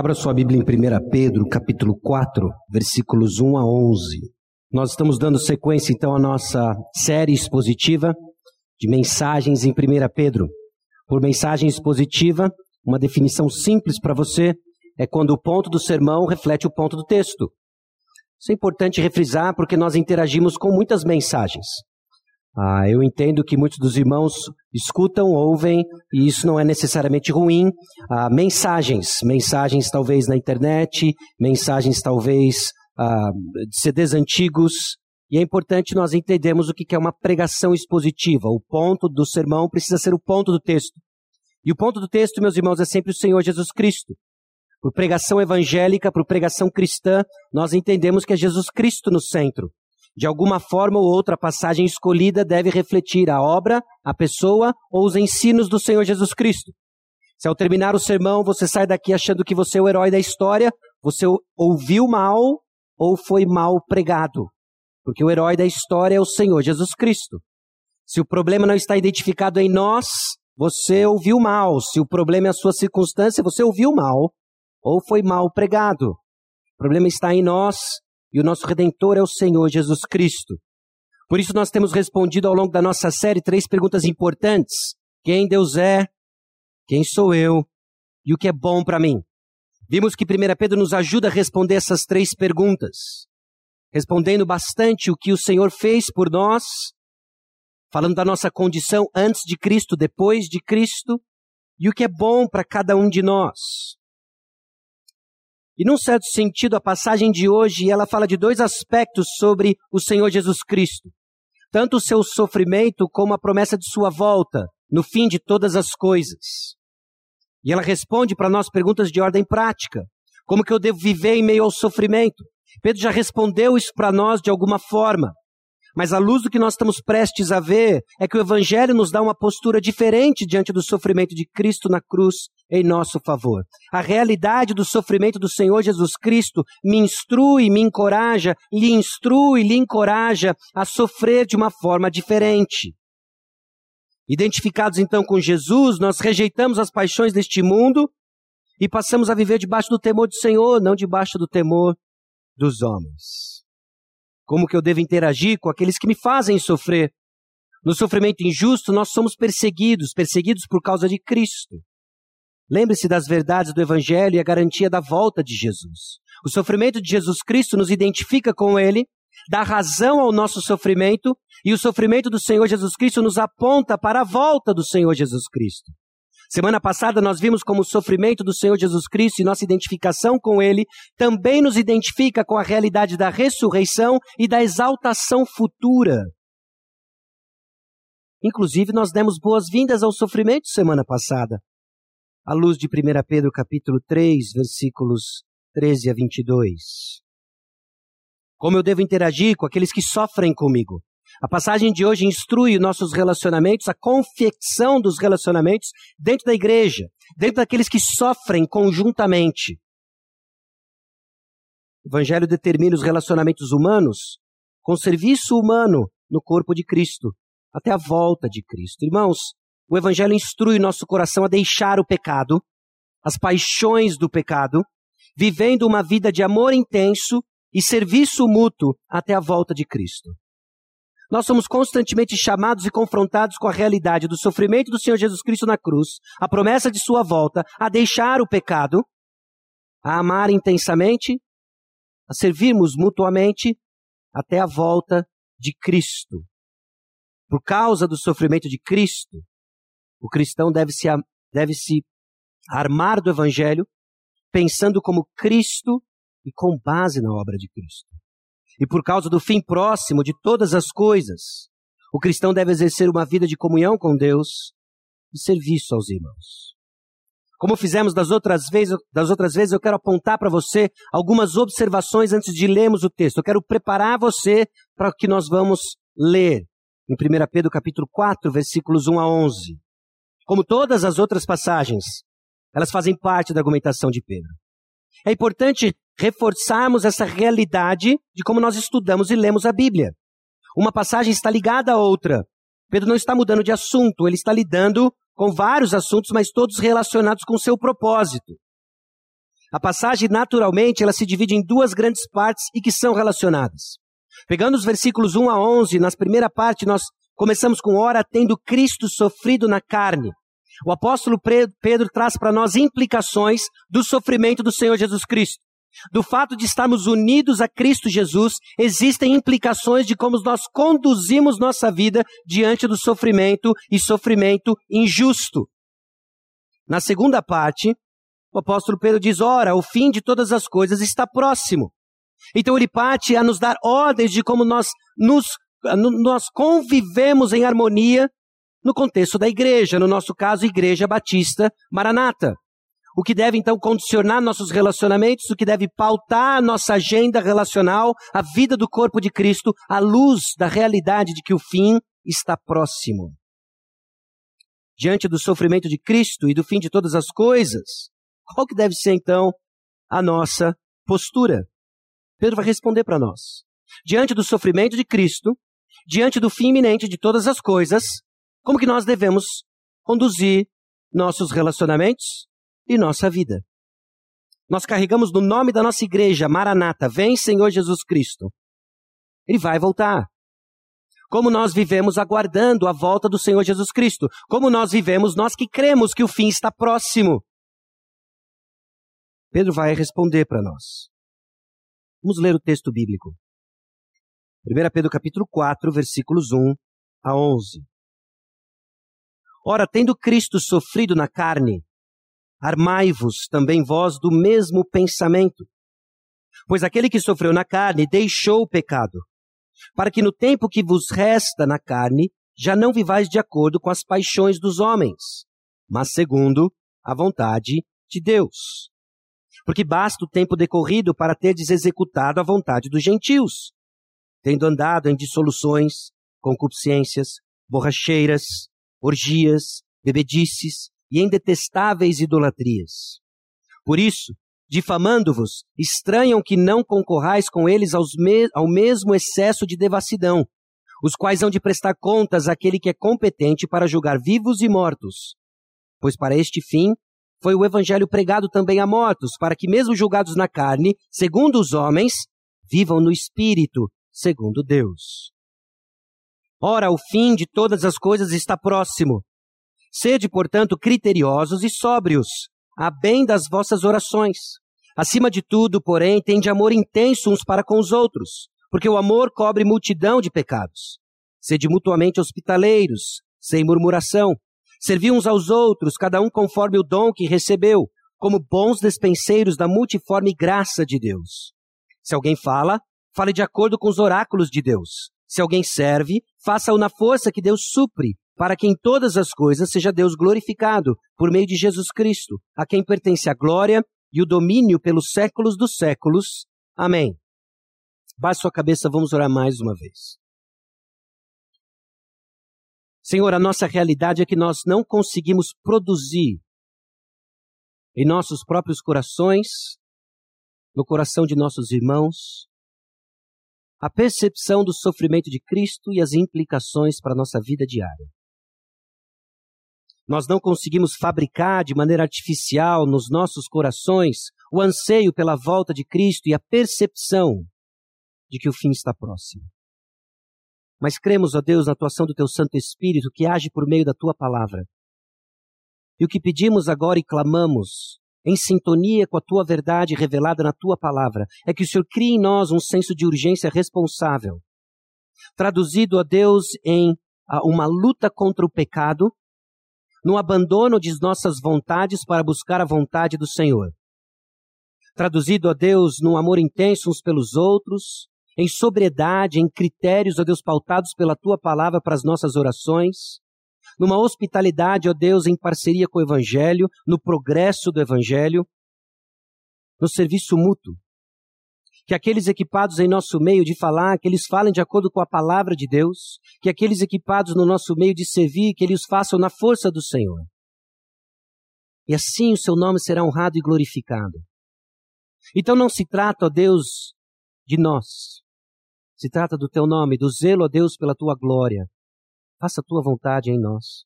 Abra sua Bíblia em 1 Pedro, capítulo 4, versículos 1 a 11. Nós estamos dando sequência então à nossa série expositiva de mensagens em 1 Pedro. Por mensagem expositiva, uma definição simples para você é quando o ponto do sermão reflete o ponto do texto. Isso é importante refrisar porque nós interagimos com muitas mensagens. Ah, eu entendo que muitos dos irmãos escutam, ouvem, e isso não é necessariamente ruim. Ah, mensagens, mensagens talvez na internet, mensagens talvez ah, de CDs antigos. E é importante nós entendermos o que é uma pregação expositiva. O ponto do sermão precisa ser o ponto do texto. E o ponto do texto, meus irmãos, é sempre o Senhor Jesus Cristo. Por pregação evangélica, por pregação cristã, nós entendemos que é Jesus Cristo no centro. De alguma forma ou outra, a passagem escolhida deve refletir a obra, a pessoa ou os ensinos do Senhor Jesus Cristo. Se ao terminar o sermão você sai daqui achando que você é o herói da história, você ouviu mal ou foi mal pregado. Porque o herói da história é o Senhor Jesus Cristo. Se o problema não está identificado em nós, você ouviu mal. Se o problema é a sua circunstância, você ouviu mal ou foi mal pregado. O problema está em nós e o nosso redentor é o Senhor Jesus Cristo. Por isso nós temos respondido ao longo da nossa série três perguntas importantes: quem Deus é, quem sou eu e o que é bom para mim. Vimos que 1 Pedro nos ajuda a responder essas três perguntas, respondendo bastante o que o Senhor fez por nós, falando da nossa condição antes de Cristo, depois de Cristo, e o que é bom para cada um de nós. E num certo sentido, a passagem de hoje, ela fala de dois aspectos sobre o Senhor Jesus Cristo. Tanto o seu sofrimento como a promessa de sua volta, no fim de todas as coisas. E ela responde para nós perguntas de ordem prática. Como que eu devo viver em meio ao sofrimento? Pedro já respondeu isso para nós de alguma forma. Mas a luz do que nós estamos prestes a ver é que o Evangelho nos dá uma postura diferente diante do sofrimento de Cristo na cruz em nosso favor. A realidade do sofrimento do Senhor Jesus Cristo me instrui, me encoraja, lhe instrui, lhe encoraja a sofrer de uma forma diferente. Identificados então com Jesus, nós rejeitamos as paixões deste mundo e passamos a viver debaixo do temor do Senhor, não debaixo do temor dos homens. Como que eu devo interagir com aqueles que me fazem sofrer? No sofrimento injusto, nós somos perseguidos, perseguidos por causa de Cristo. Lembre-se das verdades do Evangelho e a garantia da volta de Jesus. O sofrimento de Jesus Cristo nos identifica com Ele, dá razão ao nosso sofrimento, e o sofrimento do Senhor Jesus Cristo nos aponta para a volta do Senhor Jesus Cristo. Semana passada nós vimos como o sofrimento do Senhor Jesus Cristo e nossa identificação com Ele também nos identifica com a realidade da ressurreição e da exaltação futura. Inclusive, nós demos boas-vindas ao sofrimento semana passada, à luz de 1 Pedro capítulo 3, versículos 13 a 22. Como eu devo interagir com aqueles que sofrem comigo? A passagem de hoje instrui nossos relacionamentos, a confecção dos relacionamentos dentro da igreja, dentro daqueles que sofrem conjuntamente. O Evangelho determina os relacionamentos humanos com serviço humano no corpo de Cristo, até a volta de Cristo. Irmãos, o Evangelho instrui nosso coração a deixar o pecado, as paixões do pecado, vivendo uma vida de amor intenso e serviço mútuo até a volta de Cristo. Nós somos constantemente chamados e confrontados com a realidade do sofrimento do Senhor Jesus Cristo na cruz, a promessa de sua volta, a deixar o pecado, a amar intensamente, a servirmos mutuamente até a volta de Cristo. Por causa do sofrimento de Cristo, o cristão deve se, deve se armar do Evangelho, pensando como Cristo e com base na obra de Cristo e por causa do fim próximo de todas as coisas, o cristão deve exercer uma vida de comunhão com Deus e serviço aos irmãos. Como fizemos das outras vezes, das outras vezes eu quero apontar para você algumas observações antes de lermos o texto. Eu quero preparar você para o que nós vamos ler em 1 Pedro capítulo 4, versículos 1 a 11. Como todas as outras passagens, elas fazem parte da argumentação de Pedro. É importante reforçarmos essa realidade de como nós estudamos e lemos a Bíblia. Uma passagem está ligada à outra. Pedro não está mudando de assunto, ele está lidando com vários assuntos, mas todos relacionados com seu propósito. A passagem, naturalmente, ela se divide em duas grandes partes e que são relacionadas. Pegando os versículos 1 a 11, na primeira parte nós começamos com ora tendo Cristo sofrido na carne. O apóstolo Pedro traz para nós implicações do sofrimento do Senhor Jesus Cristo. Do fato de estarmos unidos a Cristo Jesus, existem implicações de como nós conduzimos nossa vida diante do sofrimento e sofrimento injusto. Na segunda parte, o apóstolo Pedro diz: Ora, o fim de todas as coisas está próximo. Então ele parte a nos dar ordens de como nós nos nós convivemos em harmonia no contexto da igreja, no nosso caso, Igreja Batista Maranata. O que deve então condicionar nossos relacionamentos, o que deve pautar nossa agenda relacional, a vida do corpo de Cristo, à luz da realidade de que o fim está próximo. Diante do sofrimento de Cristo e do fim de todas as coisas, qual que deve ser então a nossa postura? Pedro vai responder para nós. Diante do sofrimento de Cristo, diante do fim iminente de todas as coisas, como que nós devemos conduzir nossos relacionamentos e nossa vida. Nós carregamos no nome da nossa igreja, Maranata, vem Senhor Jesus Cristo. Ele vai voltar. Como nós vivemos aguardando a volta do Senhor Jesus Cristo? Como nós vivemos, nós que cremos que o fim está próximo? Pedro vai responder para nós. Vamos ler o texto bíblico. 1 Pedro capítulo 4, versículos 1 a 11. Ora, tendo Cristo sofrido na carne, armai-vos também vós do mesmo pensamento. Pois aquele que sofreu na carne deixou o pecado, para que no tempo que vos resta na carne, já não vivais de acordo com as paixões dos homens, mas segundo a vontade de Deus. Porque basta o tempo decorrido para terdes executado a vontade dos gentios, tendo andado em dissoluções, concupiscências, borracheiras, orgias, bebedices e em detestáveis idolatrias. Por isso, difamando-vos, estranham que não concorrais com eles me ao mesmo excesso de devassidão, os quais hão de prestar contas àquele que é competente para julgar vivos e mortos. Pois para este fim foi o evangelho pregado também a mortos, para que mesmo julgados na carne, segundo os homens, vivam no espírito, segundo Deus. Ora, o fim de todas as coisas está próximo. Sede, portanto, criteriosos e sóbrios, a bem das vossas orações. Acima de tudo, porém, tende amor intenso uns para com os outros, porque o amor cobre multidão de pecados. Sede mutuamente hospitaleiros, sem murmuração. Servi uns aos outros, cada um conforme o dom que recebeu, como bons despenseiros da multiforme graça de Deus. Se alguém fala, fale de acordo com os oráculos de Deus. Se alguém serve, faça-o na força que Deus supre, para que em todas as coisas seja Deus glorificado, por meio de Jesus Cristo, a quem pertence a glória e o domínio pelos séculos dos séculos. Amém. Baixe sua cabeça, vamos orar mais uma vez. Senhor, a nossa realidade é que nós não conseguimos produzir em nossos próprios corações, no coração de nossos irmãos, a percepção do sofrimento de Cristo e as implicações para a nossa vida diária. Nós não conseguimos fabricar de maneira artificial nos nossos corações o anseio pela volta de Cristo e a percepção de que o fim está próximo. Mas cremos, ó Deus, na atuação do Teu Santo Espírito que age por meio da Tua palavra. E o que pedimos agora e clamamos em sintonia com a tua verdade revelada na tua palavra, é que o Senhor crie em nós um senso de urgência responsável. Traduzido a Deus em uma luta contra o pecado, no abandono de nossas vontades para buscar a vontade do Senhor. Traduzido a Deus num amor intenso uns pelos outros, em sobriedade, em critérios, ó Deus, pautados pela tua palavra para as nossas orações, numa hospitalidade, ó Deus, em parceria com o Evangelho, no progresso do Evangelho, no serviço mútuo. Que aqueles equipados em nosso meio de falar, que eles falem de acordo com a palavra de Deus, que aqueles equipados no nosso meio de servir, que eles façam na força do Senhor. E assim o seu nome será honrado e glorificado. Então não se trata, ó Deus, de nós. Se trata do teu nome, do zelo, ó Deus, pela tua glória, Faça a tua vontade em nós.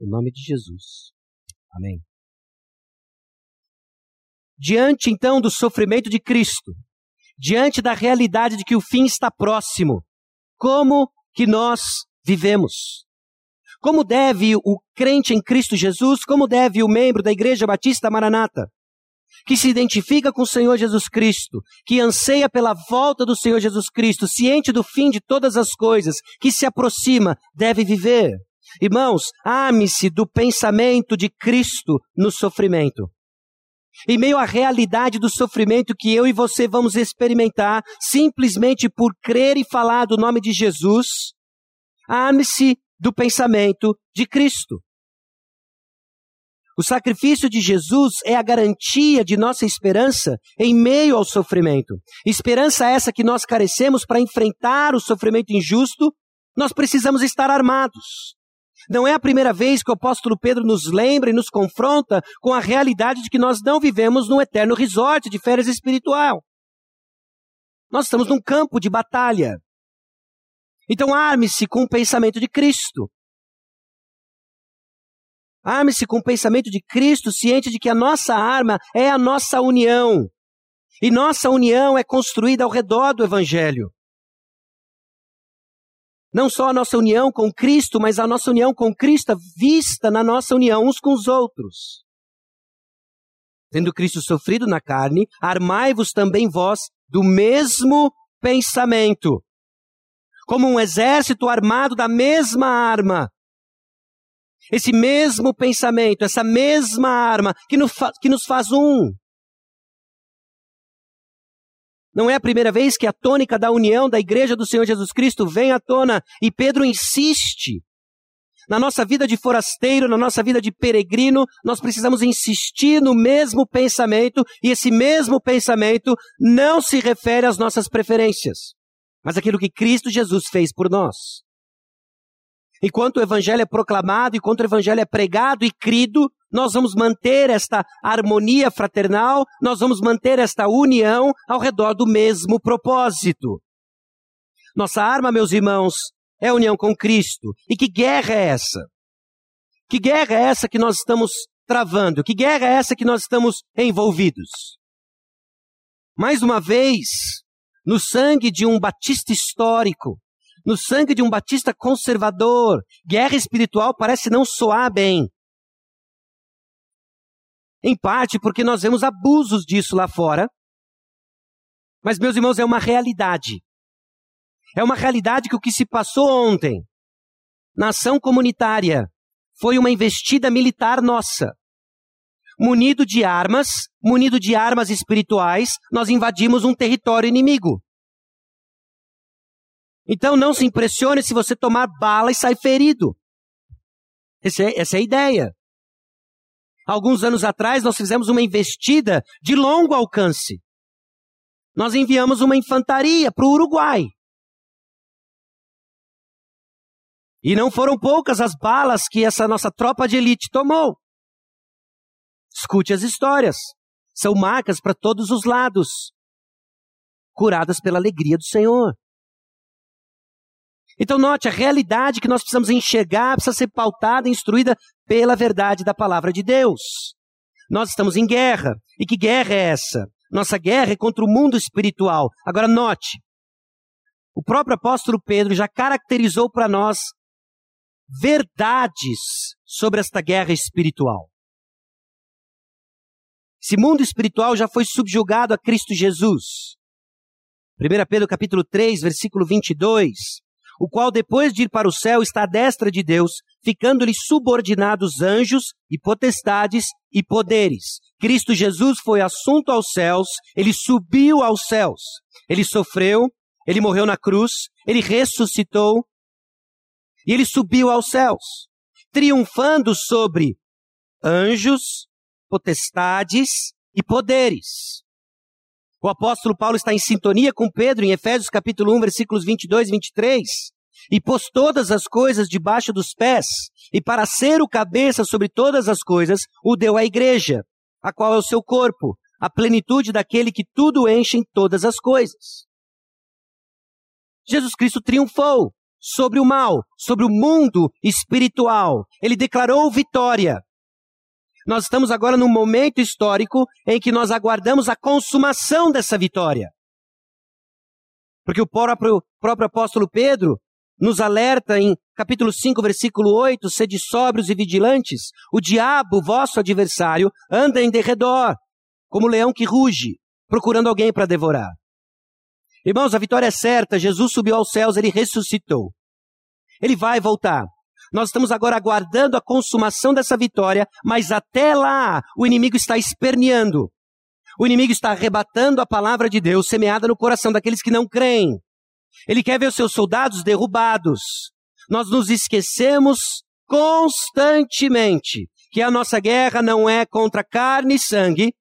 Em nome de Jesus. Amém. diante então do sofrimento de Cristo, diante da realidade de que o fim está próximo, como que nós vivemos? Como deve o crente em Cristo Jesus, como deve o membro da Igreja Batista Maranata, que se identifica com o Senhor Jesus Cristo, que anseia pela volta do Senhor Jesus Cristo, ciente do fim de todas as coisas, que se aproxima, deve viver? Irmãos, ame-se do pensamento de Cristo no sofrimento. Em meio à realidade do sofrimento que eu e você vamos experimentar, simplesmente por crer e falar do nome de Jesus, ame-se do pensamento de Cristo. O sacrifício de Jesus é a garantia de nossa esperança em meio ao sofrimento. Esperança essa que nós carecemos para enfrentar o sofrimento injusto, nós precisamos estar armados. Não é a primeira vez que o apóstolo Pedro nos lembra e nos confronta com a realidade de que nós não vivemos num eterno resort de férias espiritual. Nós estamos num campo de batalha. Então arme-se com o pensamento de Cristo. Arme-se com o pensamento de Cristo, ciente de que a nossa arma é a nossa união. E nossa união é construída ao redor do Evangelho. Não só a nossa união com Cristo, mas a nossa união com Cristo vista na nossa união uns com os outros. Tendo Cristo sofrido na carne, armai-vos também vós do mesmo pensamento como um exército armado da mesma arma. Esse mesmo pensamento, essa mesma arma que nos, que nos faz um. Não é a primeira vez que a tônica da união da igreja do Senhor Jesus Cristo vem à tona e Pedro insiste. Na nossa vida de forasteiro, na nossa vida de peregrino, nós precisamos insistir no mesmo pensamento e esse mesmo pensamento não se refere às nossas preferências mas aquilo que Cristo Jesus fez por nós. Enquanto o Evangelho é proclamado, enquanto o Evangelho é pregado e crido, nós vamos manter esta harmonia fraternal, nós vamos manter esta união ao redor do mesmo propósito. Nossa arma, meus irmãos, é a união com Cristo. E que guerra é essa? Que guerra é essa que nós estamos travando? Que guerra é essa que nós estamos envolvidos? Mais uma vez, no sangue de um batista histórico, no sangue de um batista conservador. Guerra espiritual parece não soar bem. Em parte porque nós vemos abusos disso lá fora. Mas, meus irmãos, é uma realidade. É uma realidade que o que se passou ontem na ação comunitária foi uma investida militar nossa munido de armas, munido de armas espirituais, nós invadimos um território inimigo. Então não se impressione se você tomar bala e sair ferido. Essa é, essa é a ideia. Alguns anos atrás nós fizemos uma investida de longo alcance. Nós enviamos uma infantaria para o Uruguai. E não foram poucas as balas que essa nossa tropa de elite tomou. Escute as histórias. São marcas para todos os lados, curadas pela alegria do Senhor. Então, note, a realidade que nós precisamos enxergar precisa ser pautada e instruída pela verdade da palavra de Deus. Nós estamos em guerra. E que guerra é essa? Nossa guerra é contra o mundo espiritual. Agora, note, o próprio apóstolo Pedro já caracterizou para nós verdades sobre esta guerra espiritual. Esse mundo espiritual já foi subjugado a Cristo Jesus. 1 Pedro capítulo 3, versículo 22, o qual depois de ir para o céu está à destra de Deus, ficando-lhe subordinados anjos e potestades e poderes. Cristo Jesus foi assunto aos céus, ele subiu aos céus. Ele sofreu, ele morreu na cruz, ele ressuscitou e ele subiu aos céus, triunfando sobre anjos, potestades e poderes. O apóstolo Paulo está em sintonia com Pedro em Efésios capítulo 1, versículos 22 e 23. E pôs todas as coisas debaixo dos pés, e para ser o cabeça sobre todas as coisas, o deu à igreja, a qual é o seu corpo, a plenitude daquele que tudo enche em todas as coisas. Jesus Cristo triunfou sobre o mal, sobre o mundo espiritual. Ele declarou vitória. Nós estamos agora num momento histórico em que nós aguardamos a consumação dessa vitória. Porque o próprio, próprio apóstolo Pedro nos alerta em capítulo 5, versículo 8, sede sóbrios e vigilantes. O diabo, vosso adversário, anda em derredor, como leão que ruge, procurando alguém para devorar. Irmãos, a vitória é certa, Jesus subiu aos céus, ele ressuscitou. Ele vai voltar. Nós estamos agora aguardando a consumação dessa vitória, mas até lá o inimigo está esperneando. O inimigo está arrebatando a palavra de Deus semeada no coração daqueles que não creem. Ele quer ver os seus soldados derrubados. Nós nos esquecemos constantemente que a nossa guerra não é contra carne e sangue,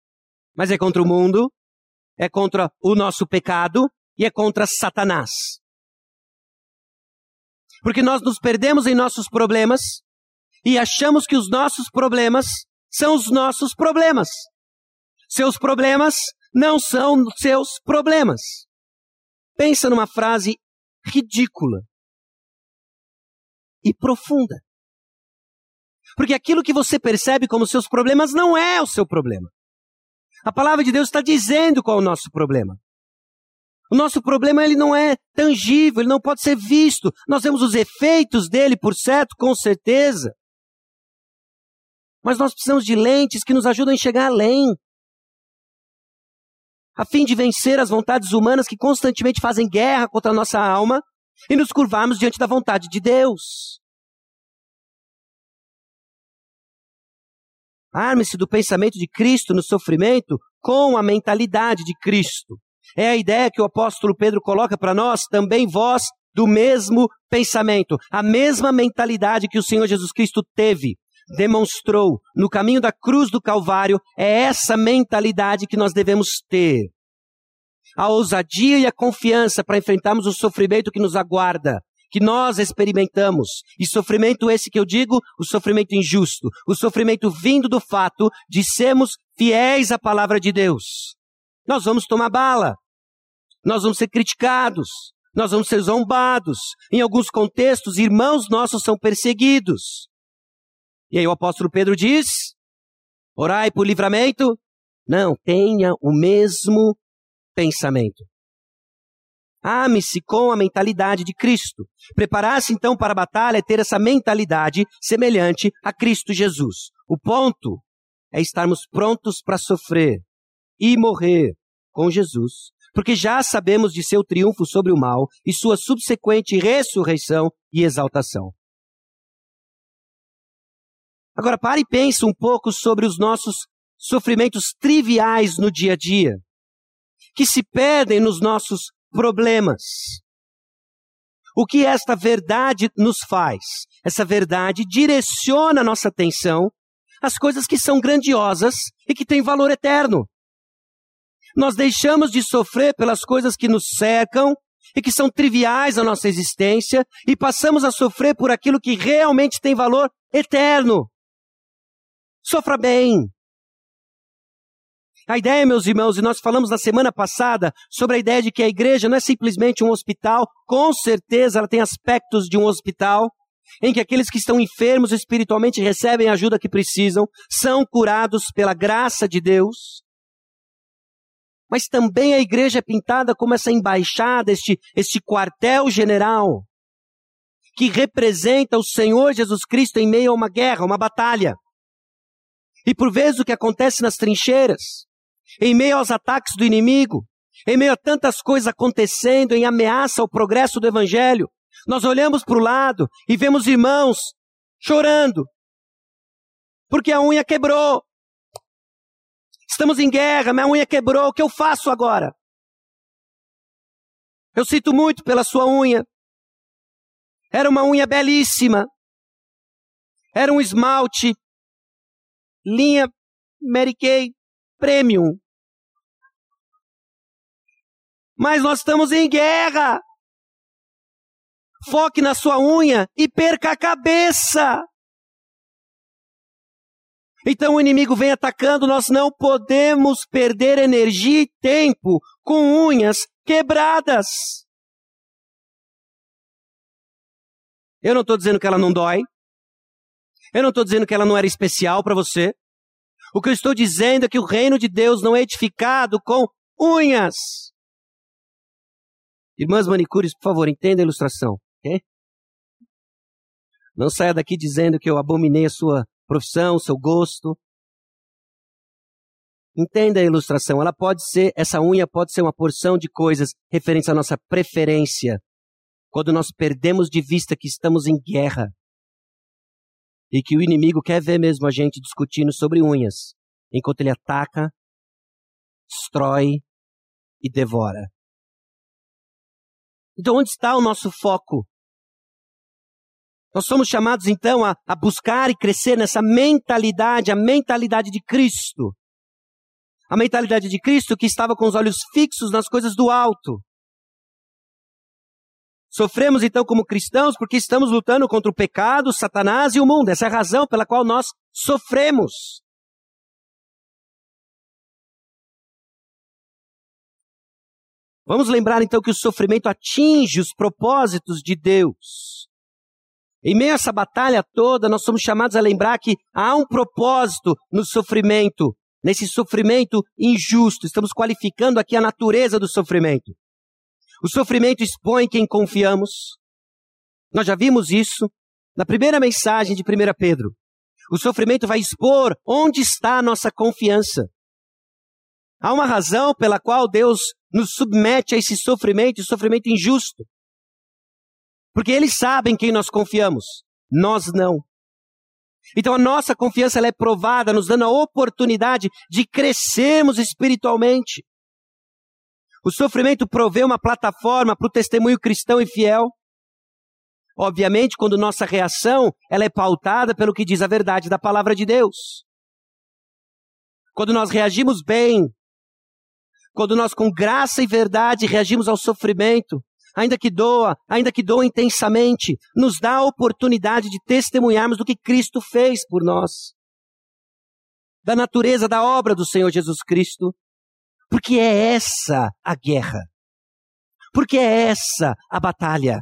mas é contra o mundo, é contra o nosso pecado e é contra Satanás. Porque nós nos perdemos em nossos problemas e achamos que os nossos problemas são os nossos problemas. Seus problemas não são seus problemas. Pensa numa frase ridícula e profunda. Porque aquilo que você percebe como seus problemas não é o seu problema. A palavra de Deus está dizendo qual é o nosso problema. O nosso problema ele não é tangível, ele não pode ser visto. Nós vemos os efeitos dele, por certo, com certeza. Mas nós precisamos de lentes que nos ajudam a enxergar além. A fim de vencer as vontades humanas que constantemente fazem guerra contra a nossa alma e nos curvarmos diante da vontade de Deus. Arme-se do pensamento de Cristo no sofrimento com a mentalidade de Cristo. É a ideia que o apóstolo Pedro coloca para nós, também vós do mesmo pensamento, a mesma mentalidade que o Senhor Jesus Cristo teve, demonstrou no caminho da cruz do Calvário, é essa mentalidade que nós devemos ter. A ousadia e a confiança para enfrentarmos o sofrimento que nos aguarda, que nós experimentamos. E sofrimento esse que eu digo, o sofrimento injusto, o sofrimento vindo do fato de sermos fiéis à palavra de Deus nós vamos tomar bala, nós vamos ser criticados, nós vamos ser zombados. Em alguns contextos, irmãos nossos são perseguidos. E aí o apóstolo Pedro diz: orai por livramento. Não, tenha o mesmo pensamento. Ame-se com a mentalidade de Cristo. Preparar-se então para a batalha é ter essa mentalidade semelhante a Cristo Jesus. O ponto é estarmos prontos para sofrer e morrer com Jesus, porque já sabemos de seu triunfo sobre o mal e sua subsequente ressurreição e exaltação. Agora pare e pense um pouco sobre os nossos sofrimentos triviais no dia a dia, que se perdem nos nossos problemas. O que esta verdade nos faz? Essa verdade direciona a nossa atenção às coisas que são grandiosas e que têm valor eterno. Nós deixamos de sofrer pelas coisas que nos cercam e que são triviais à nossa existência e passamos a sofrer por aquilo que realmente tem valor eterno. Sofra bem. A ideia, meus irmãos, e nós falamos na semana passada sobre a ideia de que a igreja não é simplesmente um hospital, com certeza ela tem aspectos de um hospital, em que aqueles que estão enfermos espiritualmente recebem a ajuda que precisam, são curados pela graça de Deus. Mas também a igreja é pintada como essa embaixada, este, este quartel-general, que representa o Senhor Jesus Cristo em meio a uma guerra, uma batalha. E por vezes o que acontece nas trincheiras, em meio aos ataques do inimigo, em meio a tantas coisas acontecendo em ameaça ao progresso do Evangelho, nós olhamos para o lado e vemos irmãos chorando, porque a unha quebrou, Estamos em guerra, minha unha quebrou, o que eu faço agora? Eu sinto muito pela sua unha. Era uma unha belíssima. Era um esmalte. Linha Mary Kay Premium. Mas nós estamos em guerra. Foque na sua unha e perca a cabeça. Então o inimigo vem atacando, nós não podemos perder energia e tempo com unhas quebradas. Eu não estou dizendo que ela não dói. Eu não estou dizendo que ela não era especial para você. O que eu estou dizendo é que o reino de Deus não é edificado com unhas. Irmãs manicures, por favor, entenda a ilustração, ok? Não saia daqui dizendo que eu abominei a sua profissão, seu gosto. Entenda a ilustração. Ela pode ser, essa unha pode ser uma porção de coisas referentes à nossa preferência. Quando nós perdemos de vista que estamos em guerra e que o inimigo quer ver mesmo a gente discutindo sobre unhas, enquanto ele ataca, destrói e devora. Então, onde está o nosso foco? Nós somos chamados então a, a, buscar e crescer nessa mentalidade, a mentalidade de Cristo. A mentalidade de Cristo que estava com os olhos fixos nas coisas do alto. Sofremos então como cristãos porque estamos lutando contra o pecado, Satanás e o mundo. Essa é a razão pela qual nós sofremos. Vamos lembrar então que o sofrimento atinge os propósitos de Deus. Em meio a essa batalha toda, nós somos chamados a lembrar que há um propósito no sofrimento, nesse sofrimento injusto. Estamos qualificando aqui a natureza do sofrimento. O sofrimento expõe quem confiamos. Nós já vimos isso na primeira mensagem de 1 Pedro. O sofrimento vai expor onde está a nossa confiança. Há uma razão pela qual Deus nos submete a esse sofrimento, sofrimento injusto. Porque eles sabem quem nós confiamos, nós não. Então a nossa confiança é provada, nos dando a oportunidade de crescermos espiritualmente. O sofrimento provê uma plataforma para o testemunho cristão e fiel. Obviamente, quando nossa reação ela é pautada pelo que diz a verdade da palavra de Deus. Quando nós reagimos bem, quando nós com graça e verdade reagimos ao sofrimento, ainda que doa, ainda que doa intensamente, nos dá a oportunidade de testemunharmos do que Cristo fez por nós. Da natureza da obra do Senhor Jesus Cristo. Porque é essa a guerra. Porque é essa a batalha.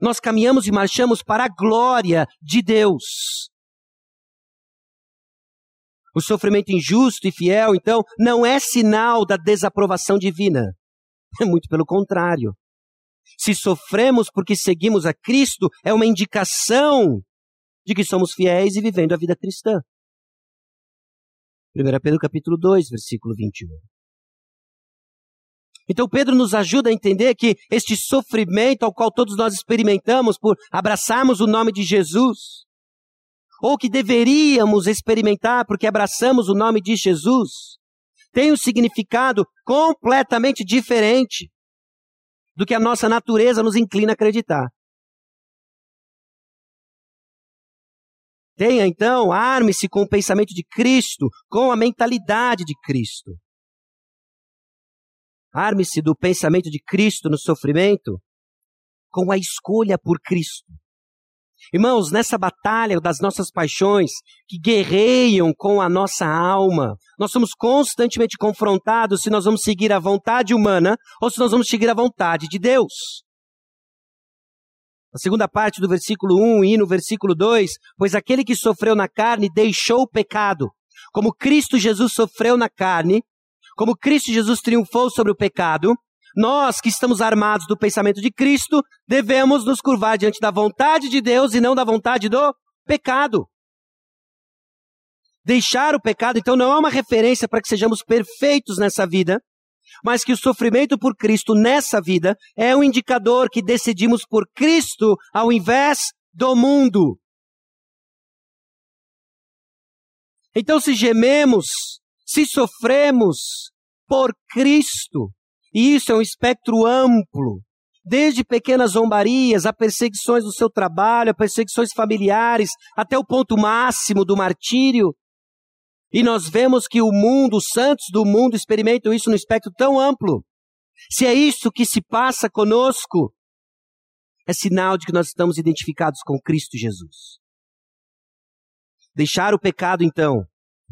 Nós caminhamos e marchamos para a glória de Deus. O sofrimento injusto e fiel, então, não é sinal da desaprovação divina. É muito pelo contrário. Se sofremos porque seguimos a Cristo, é uma indicação de que somos fiéis e vivendo a vida cristã. 1 Pedro capítulo 2, versículo 21. Então Pedro nos ajuda a entender que este sofrimento ao qual todos nós experimentamos por abraçarmos o nome de Jesus, ou que deveríamos experimentar porque abraçamos o nome de Jesus, tem um significado completamente diferente do que a nossa natureza nos inclina a acreditar. Tenha então, arme-se com o pensamento de Cristo, com a mentalidade de Cristo. Arme-se do pensamento de Cristo no sofrimento com a escolha por Cristo. Irmãos, nessa batalha das nossas paixões, que guerreiam com a nossa alma, nós somos constantemente confrontados se nós vamos seguir a vontade humana ou se nós vamos seguir a vontade de Deus. Na segunda parte do versículo 1 e no versículo 2, pois aquele que sofreu na carne deixou o pecado. Como Cristo Jesus sofreu na carne, como Cristo Jesus triunfou sobre o pecado, nós que estamos armados do pensamento de Cristo, devemos nos curvar diante da vontade de Deus e não da vontade do pecado. Deixar o pecado, então, não é uma referência para que sejamos perfeitos nessa vida, mas que o sofrimento por Cristo nessa vida é um indicador que decidimos por Cristo ao invés do mundo. Então, se gememos, se sofremos por Cristo, e isso é um espectro amplo, desde pequenas zombarias, a perseguições no seu trabalho, a perseguições familiares, até o ponto máximo do martírio. E nós vemos que o mundo, os santos do mundo experimentam isso no espectro tão amplo. Se é isso que se passa conosco, é sinal de que nós estamos identificados com Cristo Jesus. Deixar o pecado, então,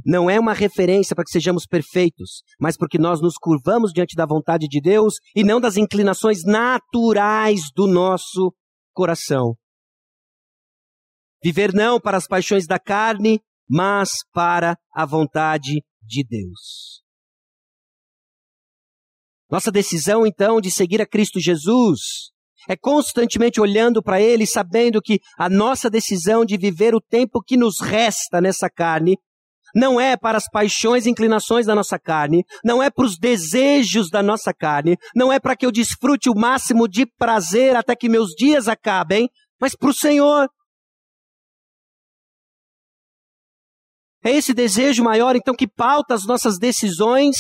não é uma referência para que sejamos perfeitos, mas porque nós nos curvamos diante da vontade de Deus e não das inclinações naturais do nosso coração. Viver não para as paixões da carne, mas para a vontade de Deus. Nossa decisão, então, de seguir a Cristo Jesus é constantemente olhando para Ele, sabendo que a nossa decisão de viver o tempo que nos resta nessa carne não é para as paixões e inclinações da nossa carne, não é para os desejos da nossa carne, não é para que eu desfrute o máximo de prazer até que meus dias acabem, mas para o Senhor. É esse desejo maior, então, que pauta as nossas decisões.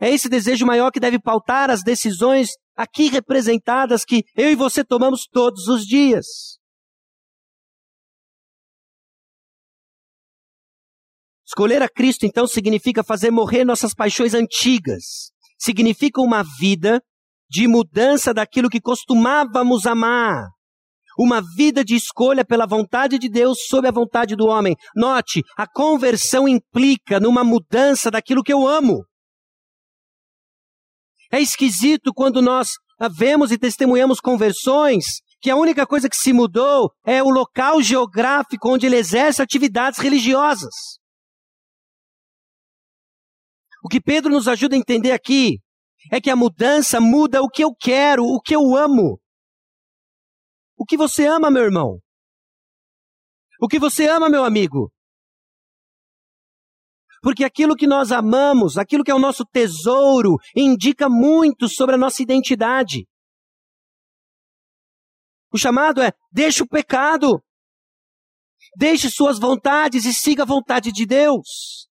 É esse desejo maior que deve pautar as decisões aqui representadas que eu e você tomamos todos os dias. Escolher a Cristo, então, significa fazer morrer nossas paixões antigas. Significa uma vida de mudança daquilo que costumávamos amar. Uma vida de escolha pela vontade de Deus sobre a vontade do homem. Note, a conversão implica numa mudança daquilo que eu amo. É esquisito quando nós vemos e testemunhamos conversões que a única coisa que se mudou é o local geográfico onde ele exerce atividades religiosas. O que Pedro nos ajuda a entender aqui é que a mudança muda o que eu quero, o que eu amo. O que você ama, meu irmão? O que você ama, meu amigo? Porque aquilo que nós amamos, aquilo que é o nosso tesouro, indica muito sobre a nossa identidade. O chamado é: deixe o pecado, deixe suas vontades e siga a vontade de Deus.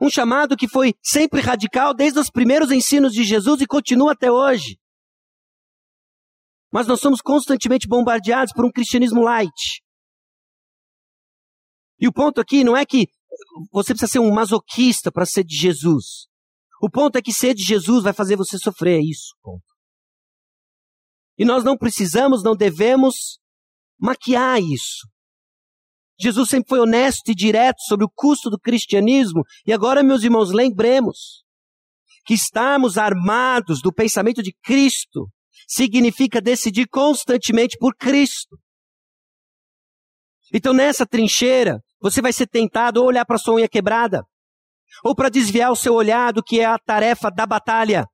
Um chamado que foi sempre radical desde os primeiros ensinos de Jesus e continua até hoje. Mas nós somos constantemente bombardeados por um cristianismo light. E o ponto aqui não é que você precisa ser um masoquista para ser de Jesus. O ponto é que ser de Jesus vai fazer você sofrer, é isso. E nós não precisamos, não devemos maquiar isso. Jesus sempre foi honesto e direto sobre o custo do cristianismo, e agora, meus irmãos, lembremos que estarmos armados do pensamento de Cristo significa decidir constantemente por Cristo. Então, nessa trincheira, você vai ser tentado ou olhar para sua unha quebrada, ou para desviar o seu olhar do que é a tarefa da batalha.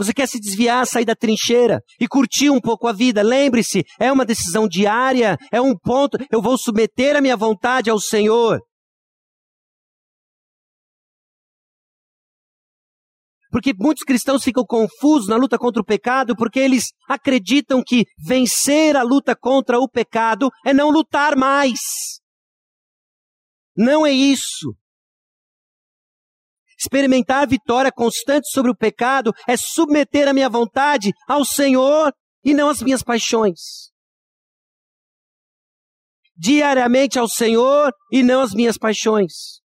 Você quer se desviar, sair da trincheira e curtir um pouco a vida. Lembre-se, é uma decisão diária, é um ponto. Eu vou submeter a minha vontade ao Senhor. Porque muitos cristãos ficam confusos na luta contra o pecado, porque eles acreditam que vencer a luta contra o pecado é não lutar mais. Não é isso. Experimentar a vitória constante sobre o pecado é submeter a minha vontade ao Senhor e não às minhas paixões. Diariamente ao Senhor e não às minhas paixões.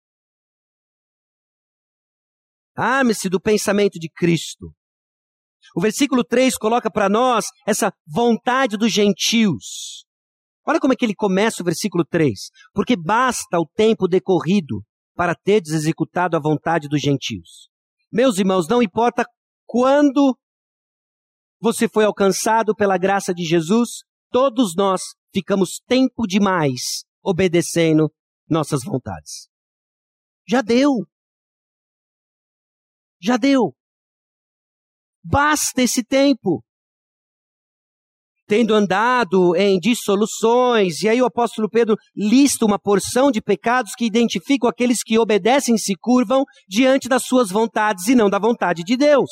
Arme-se do pensamento de Cristo. O versículo 3 coloca para nós essa vontade dos gentios. Olha como é que ele começa o versículo 3. Porque basta o tempo decorrido para teres executado a vontade dos gentios. Meus irmãos, não importa quando você foi alcançado pela graça de Jesus, todos nós ficamos tempo demais obedecendo nossas vontades. Já deu. Já deu. Basta esse tempo tendo andado em dissoluções, e aí o apóstolo Pedro lista uma porção de pecados que identificam aqueles que obedecem e se curvam diante das suas vontades e não da vontade de Deus.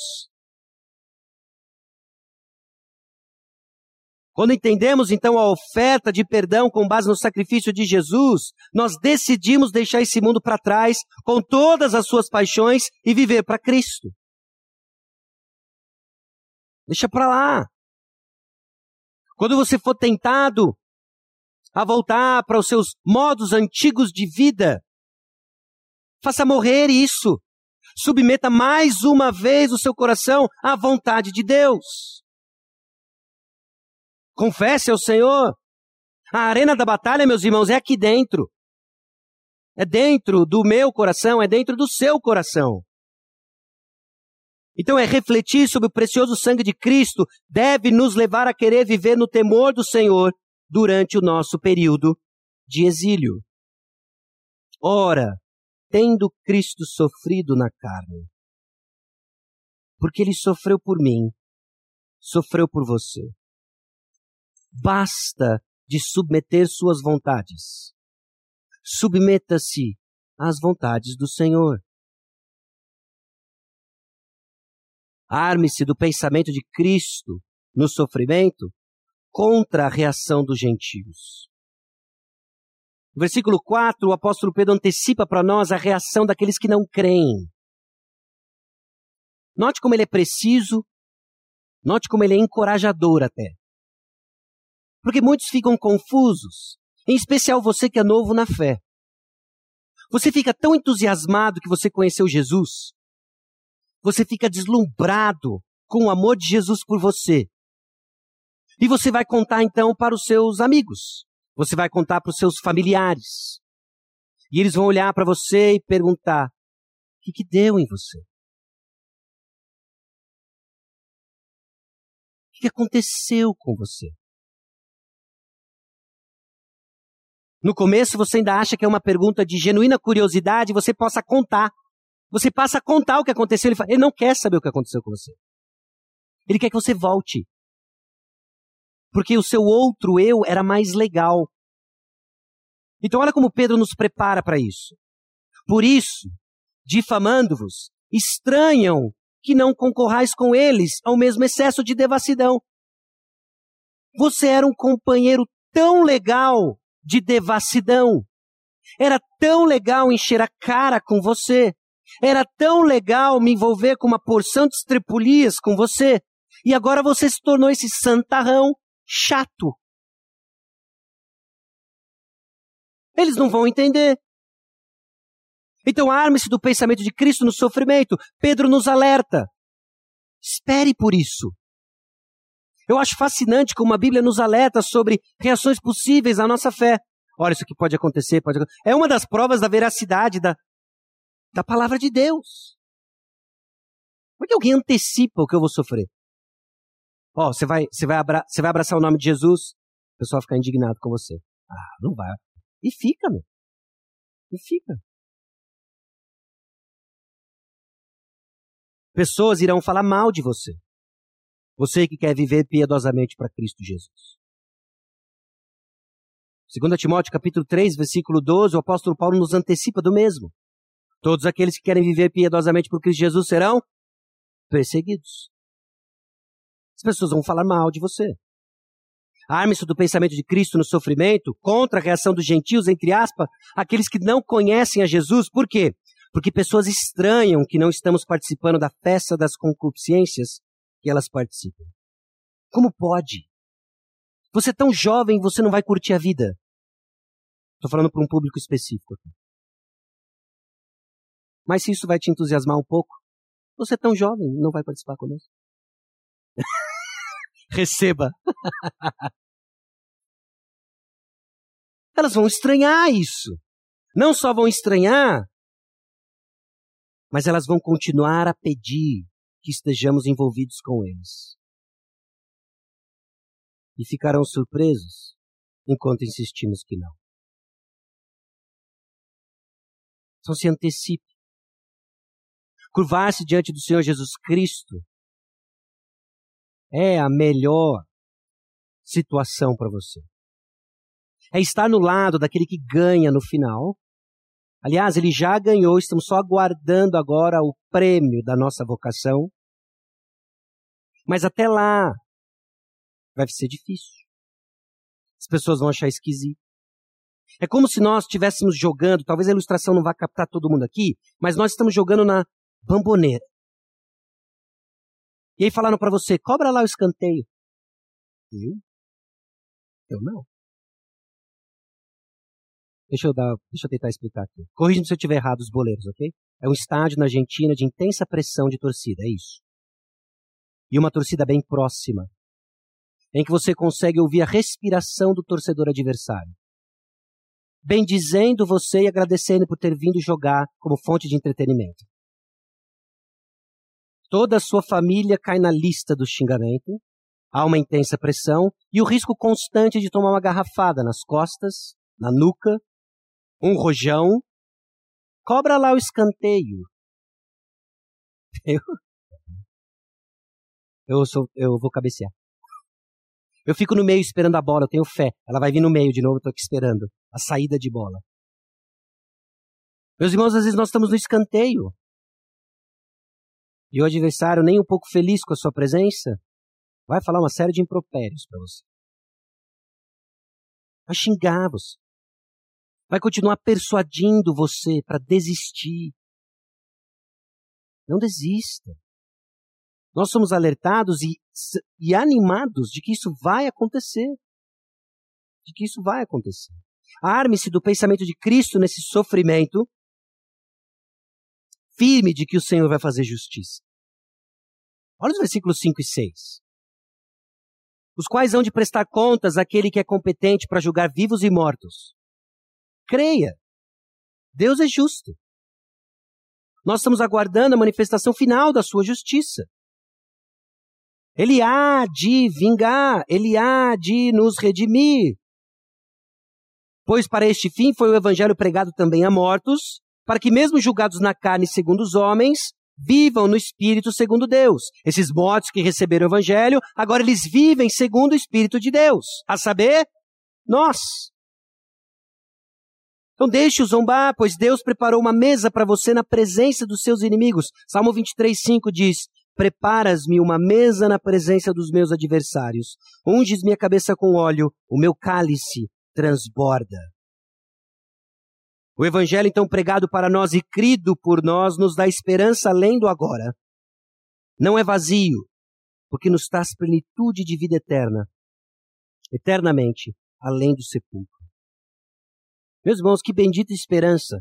Quando entendemos então a oferta de perdão com base no sacrifício de Jesus, nós decidimos deixar esse mundo para trás com todas as suas paixões e viver para Cristo. Deixa para lá. Quando você for tentado a voltar para os seus modos antigos de vida, faça morrer isso. Submeta mais uma vez o seu coração à vontade de Deus. Confesse ao Senhor. A arena da batalha, meus irmãos, é aqui dentro. É dentro do meu coração, é dentro do seu coração. Então é refletir sobre o precioso sangue de Cristo, deve nos levar a querer viver no temor do Senhor, durante o nosso período de exílio. Ora, tendo Cristo sofrido na carne, porque ele sofreu por mim, sofreu por você. Basta de submeter suas vontades. Submeta-se às vontades do Senhor. Arme-se do pensamento de Cristo no sofrimento contra a reação dos gentios. No versículo 4, o apóstolo Pedro antecipa para nós a reação daqueles que não creem. Note como ele é preciso, note como ele é encorajador até. Porque muitos ficam confusos, em especial você que é novo na fé. Você fica tão entusiasmado que você conheceu Jesus, você fica deslumbrado com o amor de Jesus por você. E você vai contar então para os seus amigos, você vai contar para os seus familiares. E eles vão olhar para você e perguntar: o que, que deu em você? O que, aconteceu com você? No começo você ainda acha que é uma pergunta de genuína curiosidade, você possa contar. Você passa a contar o que aconteceu. Ele, fala, ele não quer saber o que aconteceu com você. Ele quer que você volte. Porque o seu outro eu era mais legal. Então, olha como Pedro nos prepara para isso. Por isso, difamando-vos, estranham que não concorrais com eles ao mesmo excesso de devassidão. Você era um companheiro tão legal de devassidão. Era tão legal encher a cara com você. Era tão legal me envolver com uma porção de estrepulias com você. E agora você se tornou esse santarrão chato. Eles não vão entender. Então arme-se do pensamento de Cristo no sofrimento. Pedro nos alerta. Espere por isso. Eu acho fascinante como a Bíblia nos alerta sobre reações possíveis à nossa fé. Olha, isso aqui pode acontecer, pode acontecer. É uma das provas da veracidade da, da palavra de Deus. Como é que alguém antecipa o que eu vou sofrer? Ó, oh, você vai, você vai, abra, você vai abraçar o nome de Jesus, o pessoal vai ficar indignado com você. Ah, não vai. E fica, meu. E fica. Pessoas irão falar mal de você. Você que quer viver piedosamente para Cristo Jesus. 2 Timóteo capítulo 3, versículo 12, o apóstolo Paulo nos antecipa do mesmo. Todos aqueles que querem viver piedosamente por Cristo Jesus serão perseguidos. As pessoas vão falar mal de você. Arme-se do pensamento de Cristo no sofrimento contra a reação dos gentios, entre aspas, aqueles que não conhecem a Jesus. Por quê? Porque pessoas estranham que não estamos participando da festa das concupiscências que elas participam. Como pode? Você é tão jovem, você não vai curtir a vida. Estou falando para um público específico aqui. Mas se isso vai te entusiasmar um pouco, você é tão jovem, não vai participar conosco. Receba. Elas vão estranhar isso. Não só vão estranhar, mas elas vão continuar a pedir que estejamos envolvidos com eles. E ficarão surpresos enquanto insistimos que não. Então se antecipe curvar-se diante do Senhor Jesus Cristo é a melhor situação para você. É estar no lado daquele que ganha no final. Aliás, ele já ganhou, estamos só aguardando agora o prêmio da nossa vocação. Mas até lá vai ser difícil. As pessoas vão achar esquisito. É como se nós estivéssemos jogando, talvez a ilustração não vá captar todo mundo aqui, mas nós estamos jogando na bamboneira. E aí falaram para você, cobra lá o escanteio. Viu? Eu não. Deixa eu, dar, deixa eu tentar explicar aqui. Corrija-me se eu estiver errado os boleiros, ok? É um estádio na Argentina de intensa pressão de torcida, é isso. E uma torcida bem próxima, em que você consegue ouvir a respiração do torcedor adversário. Bendizendo você e agradecendo por ter vindo jogar como fonte de entretenimento. Toda a sua família cai na lista do xingamento. há uma intensa pressão e o risco constante de tomar uma garrafada nas costas, na nuca, um rojão. Cobra lá o escanteio. Eu, eu, sou, eu vou cabecear. Eu fico no meio esperando a bola, eu tenho fé. Ela vai vir no meio de novo, eu aqui esperando. A saída de bola. Meus irmãos, às vezes nós estamos no escanteio. E o adversário, nem um pouco feliz com a sua presença, vai falar uma série de impropérios para você. Vai xingar você. Vai continuar persuadindo você para desistir. Não desista. Nós somos alertados e, e animados de que isso vai acontecer. De que isso vai acontecer. Arme-se do pensamento de Cristo nesse sofrimento, firme de que o Senhor vai fazer justiça. Olha os versículos 5 e 6. Os quais hão de prestar contas àquele que é competente para julgar vivos e mortos. Creia, Deus é justo. Nós estamos aguardando a manifestação final da sua justiça. Ele há de vingar, ele há de nos redimir. Pois para este fim foi o evangelho pregado também a mortos, para que mesmo julgados na carne segundo os homens, vivam no espírito segundo Deus. Esses mortos que receberam o evangelho, agora eles vivem segundo o espírito de Deus, a saber, nós. Então deixe-o zombar, pois Deus preparou uma mesa para você na presença dos seus inimigos. Salmo 23, 5 diz: Preparas-me uma mesa na presença dos meus adversários. Unges minha cabeça com óleo, o meu cálice transborda. O evangelho então pregado para nós e crido por nós nos dá esperança além do agora. Não é vazio, porque nos traz plenitude de vida eterna, eternamente, além do sepulcro. Meus irmãos, que bendita esperança!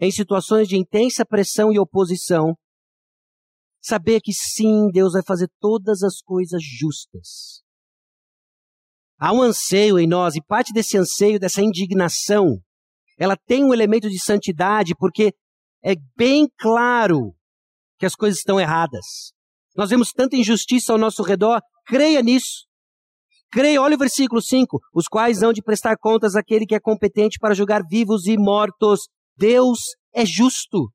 Em situações de intensa pressão e oposição, Saber que sim, Deus vai fazer todas as coisas justas. Há um anseio em nós, e parte desse anseio, dessa indignação, ela tem um elemento de santidade, porque é bem claro que as coisas estão erradas. Nós vemos tanta injustiça ao nosso redor, creia nisso. Creia, olha o versículo 5: os quais hão de prestar contas àquele que é competente para julgar vivos e mortos. Deus é justo.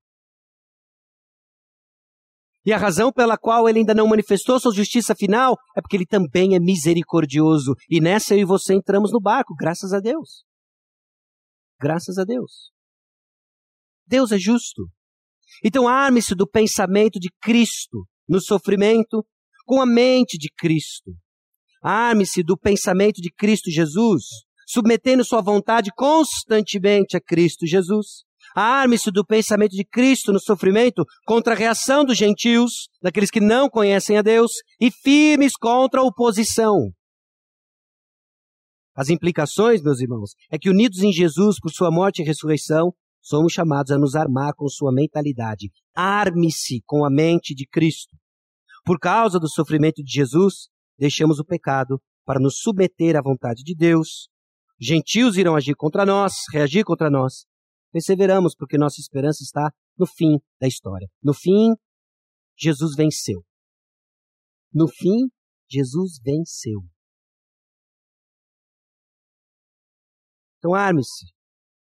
E a razão pela qual ele ainda não manifestou sua justiça final é porque ele também é misericordioso. E nessa eu e você entramos no barco, graças a Deus. Graças a Deus. Deus é justo. Então arme-se do pensamento de Cristo no sofrimento com a mente de Cristo. Arme-se do pensamento de Cristo Jesus, submetendo sua vontade constantemente a Cristo Jesus. Arme-se do pensamento de Cristo no sofrimento contra a reação dos gentios, daqueles que não conhecem a Deus, e firmes contra a oposição. As implicações, meus irmãos, é que unidos em Jesus por sua morte e ressurreição, somos chamados a nos armar com sua mentalidade. Arme-se com a mente de Cristo. Por causa do sofrimento de Jesus, deixamos o pecado para nos submeter à vontade de Deus. Gentios irão agir contra nós, reagir contra nós, Perseveramos porque nossa esperança está no fim da história. No fim, Jesus venceu. No fim, Jesus venceu. Então arme-se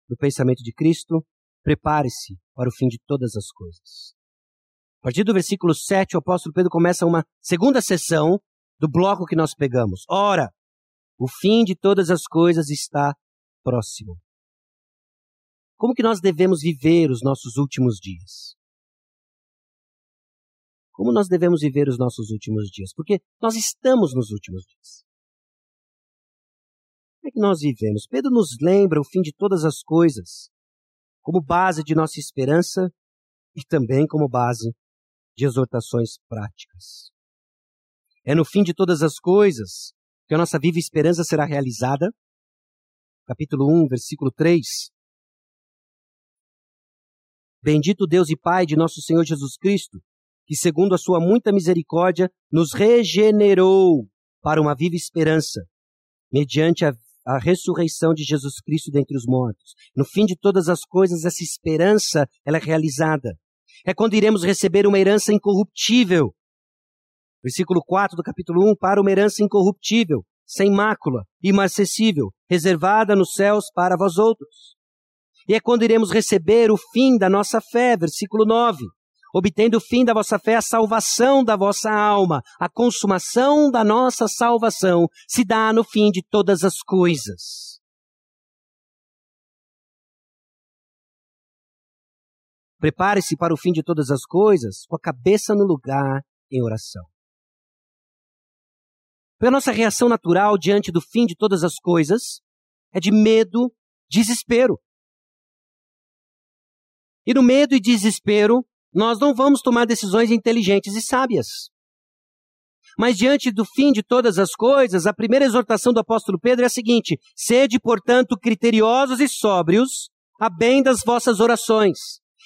no pensamento de Cristo, prepare-se para o fim de todas as coisas. A partir do versículo 7, o apóstolo Pedro começa uma segunda sessão do bloco que nós pegamos. Ora, o fim de todas as coisas está próximo. Como que nós devemos viver os nossos últimos dias? Como nós devemos viver os nossos últimos dias? Porque nós estamos nos últimos dias. Que nós vivemos? Pedro nos lembra o fim de todas as coisas, como base de nossa esperança e também como base de exortações práticas. É no fim de todas as coisas que a nossa viva esperança será realizada. Capítulo 1, versículo 3. Bendito Deus e Pai de nosso Senhor Jesus Cristo, que, segundo a sua muita misericórdia, nos regenerou para uma viva esperança, mediante a, a ressurreição de Jesus Cristo dentre os mortos. No fim de todas as coisas, essa esperança ela é realizada. É quando iremos receber uma herança incorruptível, Versículo 4 do capítulo 1, para uma herança incorruptível, sem mácula, imarcessível, reservada nos céus para vós outros. E é quando iremos receber o fim da nossa fé, versículo 9. Obtendo o fim da vossa fé, a salvação da vossa alma, a consumação da nossa salvação se dá no fim de todas as coisas. Prepare-se para o fim de todas as coisas com a cabeça no lugar em oração. Porque a nossa reação natural diante do fim de todas as coisas é de medo, desespero. E no medo e desespero, nós não vamos tomar decisões inteligentes e sábias. Mas diante do fim de todas as coisas, a primeira exortação do apóstolo Pedro é a seguinte: sede, portanto, criteriosos e sóbrios, a bem das vossas orações.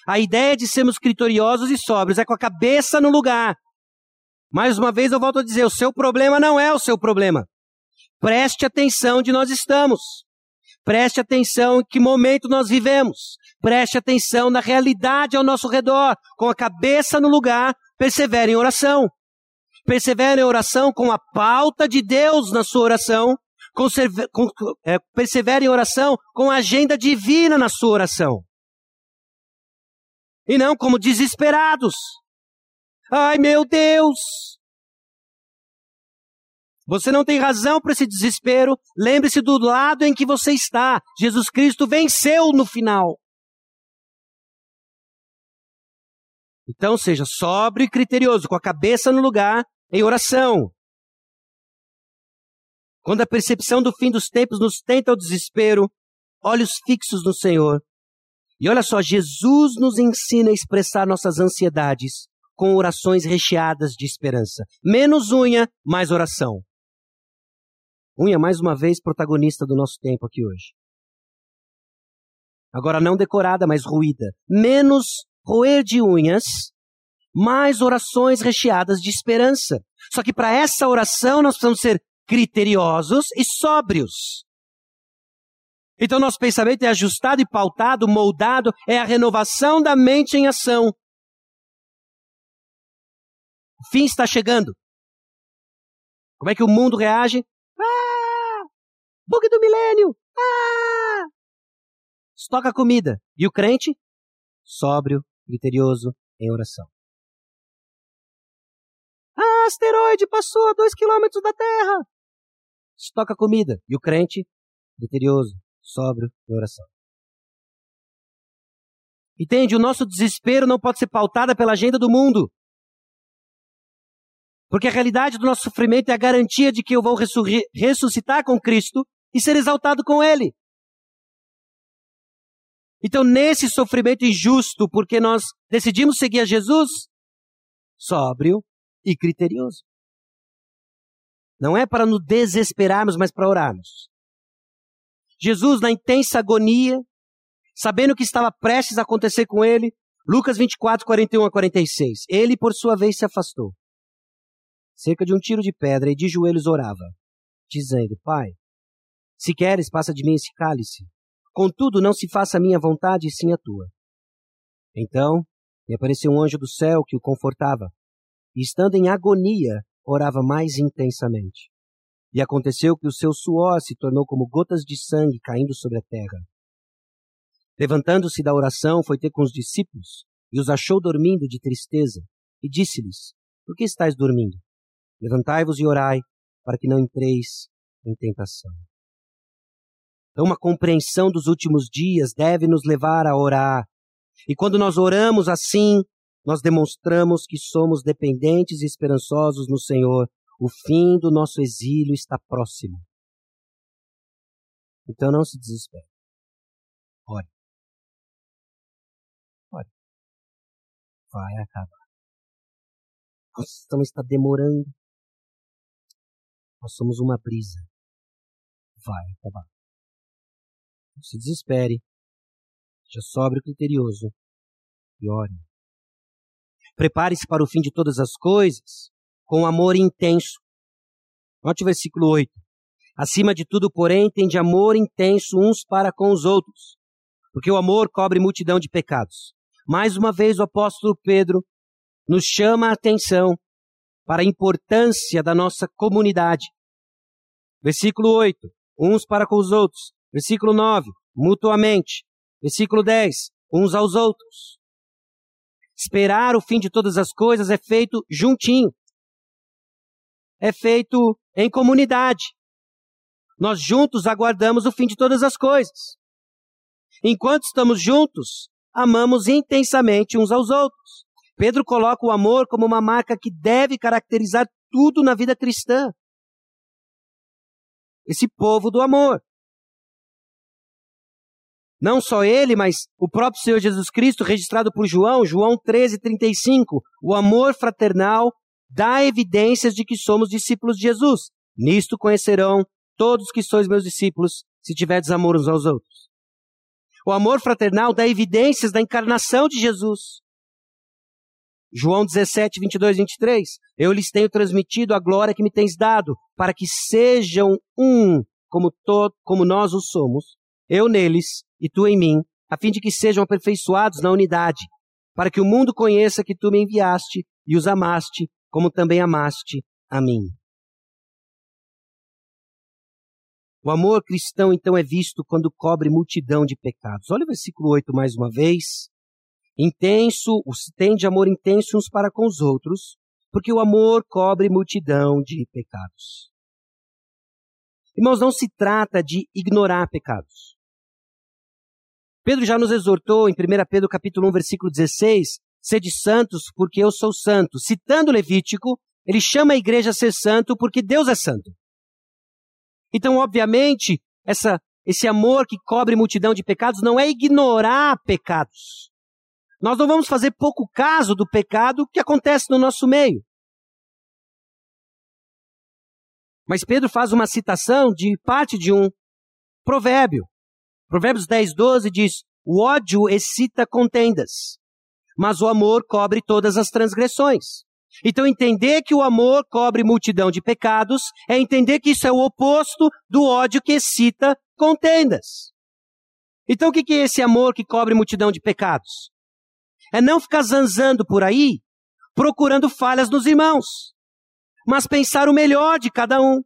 A ideia de sermos criteriosos e sóbrios é com a cabeça no lugar. Mais uma vez eu volto a dizer, o seu problema não é o seu problema. Preste atenção onde nós estamos. Preste atenção em que momento nós vivemos. Preste atenção na realidade ao nosso redor. Com a cabeça no lugar, persevere em oração. Persevere em oração com a pauta de Deus na sua oração. Conserve, com, é, persevere em oração com a agenda divina na sua oração. E não como desesperados. Ai meu Deus! Você não tem razão para esse desespero. Lembre-se do lado em que você está. Jesus Cristo venceu no final. Então seja sóbrio e criterioso, com a cabeça no lugar, em oração. Quando a percepção do fim dos tempos nos tenta ao desespero, olhos fixos no Senhor. E olha só, Jesus nos ensina a expressar nossas ansiedades com orações recheadas de esperança. Menos unha, mais oração. Unha, mais uma vez, protagonista do nosso tempo aqui hoje. Agora não decorada, mas ruída. Menos roer de unhas, mais orações recheadas de esperança. Só que para essa oração nós precisamos ser criteriosos e sóbrios. Então nosso pensamento é ajustado e pautado, moldado, é a renovação da mente em ação. O fim está chegando. Como é que o mundo reage? Ah! Bug do milênio! Ah! Estoca comida. E o crente? Sóbrio, criterioso, em oração. Ah, asteroide passou a dois quilômetros da Terra. Estoca comida. E o crente? Criterioso, sóbrio, em oração. Entende? O nosso desespero não pode ser pautada pela agenda do mundo. Porque a realidade do nosso sofrimento é a garantia de que eu vou ressuscitar com Cristo e ser exaltado com Ele. Então, nesse sofrimento injusto, porque nós decidimos seguir a Jesus, sóbrio e criterioso. Não é para nos desesperarmos, mas para orarmos. Jesus, na intensa agonia, sabendo o que estava prestes a acontecer com ele, Lucas 24, 41 a 46. Ele, por sua vez, se afastou cerca de um tiro de pedra, e de joelhos orava, dizendo: Pai, se queres, passa de mim esse cálice. Contudo, não se faça a minha vontade, e sim a tua. Então me apareceu um anjo do céu que o confortava, e estando em agonia, orava mais intensamente. E aconteceu que o seu suor se tornou como gotas de sangue caindo sobre a terra. Levantando-se da oração, foi ter com os discípulos, e os achou dormindo de tristeza, e disse-lhes: Por que estáis dormindo? Levantai-vos e orai, para que não entreis em tentação. Então, uma compreensão dos últimos dias deve nos levar a orar. E quando nós oramos assim, nós demonstramos que somos dependentes e esperançosos no Senhor. O fim do nosso exílio está próximo. Então não se desespere. Ore. Ore. Vai acabar. Nossa, então está demorando. Nós somos uma brisa. Vai acabar. Não se desespere. Seja sóbrio e criterioso. E ore. Prepare-se para o fim de todas as coisas com amor intenso. Note o versículo 8. Acima de tudo, porém, tem de amor intenso uns para com os outros, porque o amor cobre multidão de pecados. Mais uma vez, o apóstolo Pedro nos chama a atenção para a importância da nossa comunidade. Versículo 8, uns para com os outros. Versículo 9, mutuamente. Versículo 10, uns aos outros. Esperar o fim de todas as coisas é feito juntinho. É feito em comunidade. Nós juntos aguardamos o fim de todas as coisas. Enquanto estamos juntos, amamos intensamente uns aos outros. Pedro coloca o amor como uma marca que deve caracterizar tudo na vida cristã. Esse povo do amor. Não só ele, mas o próprio Senhor Jesus Cristo, registrado por João, João 13, 35. O amor fraternal dá evidências de que somos discípulos de Jesus. Nisto conhecerão todos que sois meus discípulos, se tiverdes amor uns aos outros. O amor fraternal dá evidências da encarnação de Jesus. João 17, 22, 23. Eu lhes tenho transmitido a glória que me tens dado, para que sejam um, como, to, como nós o somos, eu neles e tu em mim, a fim de que sejam aperfeiçoados na unidade, para que o mundo conheça que tu me enviaste e os amaste, como também amaste a mim. O amor cristão, então, é visto quando cobre multidão de pecados. Olha o versículo 8 mais uma vez. Intenso, tende amor intenso uns para com os outros, porque o amor cobre multidão de pecados. Irmãos, não se trata de ignorar pecados. Pedro já nos exortou em 1 Pedro capítulo 1, versículo 16, sede santos porque eu sou santo. Citando Levítico, ele chama a igreja a ser santo porque Deus é santo. Então, obviamente, essa, esse amor que cobre multidão de pecados não é ignorar pecados. Nós não vamos fazer pouco caso do pecado que acontece no nosso meio. Mas Pedro faz uma citação de parte de um provérbio. Provérbios 10, 12 diz: O ódio excita contendas, mas o amor cobre todas as transgressões. Então, entender que o amor cobre multidão de pecados é entender que isso é o oposto do ódio que excita contendas. Então, o que é esse amor que cobre multidão de pecados? É não ficar zanzando por aí, procurando falhas nos irmãos, mas pensar o melhor de cada um.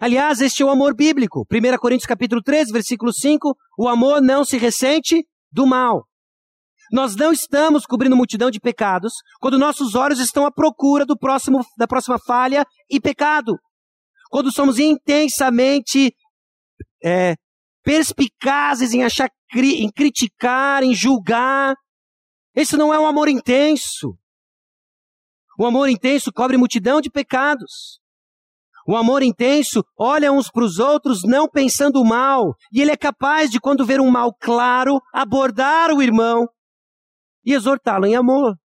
Aliás, este é o amor bíblico. 1 Coríntios capítulo 13, versículo 5, o amor não se ressente do mal. Nós não estamos cobrindo multidão de pecados quando nossos olhos estão à procura do próximo, da próxima falha e pecado. Quando somos intensamente é, perspicazes em achar, em criticar, em julgar. Esse não é um amor intenso. O amor intenso cobre multidão de pecados. O amor intenso olha uns para os outros não pensando mal, e ele é capaz de, quando ver um mal claro, abordar o irmão e exortá-lo em amor.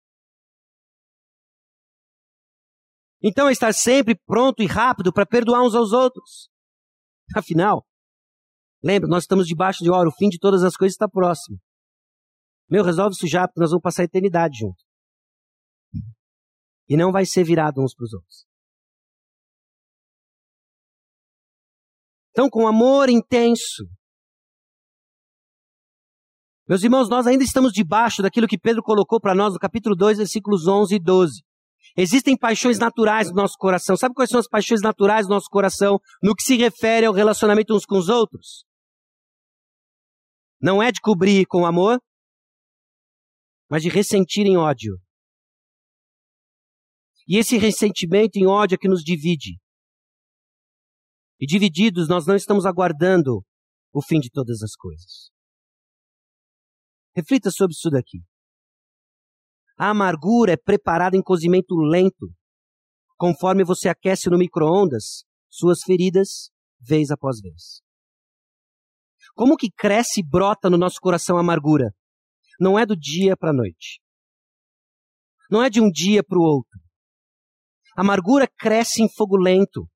Então é estar sempre pronto e rápido para perdoar uns aos outros. Afinal, lembra, nós estamos debaixo de hora, o fim de todas as coisas está próximo. Meu, resolve isso já, porque nós vamos passar a eternidade junto. E não vai ser virado uns para os outros. Então, com amor intenso, meus irmãos, nós ainda estamos debaixo daquilo que Pedro colocou para nós no capítulo 2, versículos 11 e 12. Existem paixões naturais no nosso coração. Sabe quais são as paixões naturais do nosso coração no que se refere ao relacionamento uns com os outros? Não é de cobrir com amor, mas de ressentir em ódio. E esse ressentimento em ódio é que nos divide. E divididos, nós não estamos aguardando o fim de todas as coisas. Reflita sobre isso daqui. A amargura é preparada em cozimento lento. Conforme você aquece no micro-ondas, suas feridas, vez após vez. Como que cresce e brota no nosso coração a amargura? Não é do dia para a noite. Não é de um dia para o outro. A amargura cresce em fogo lento.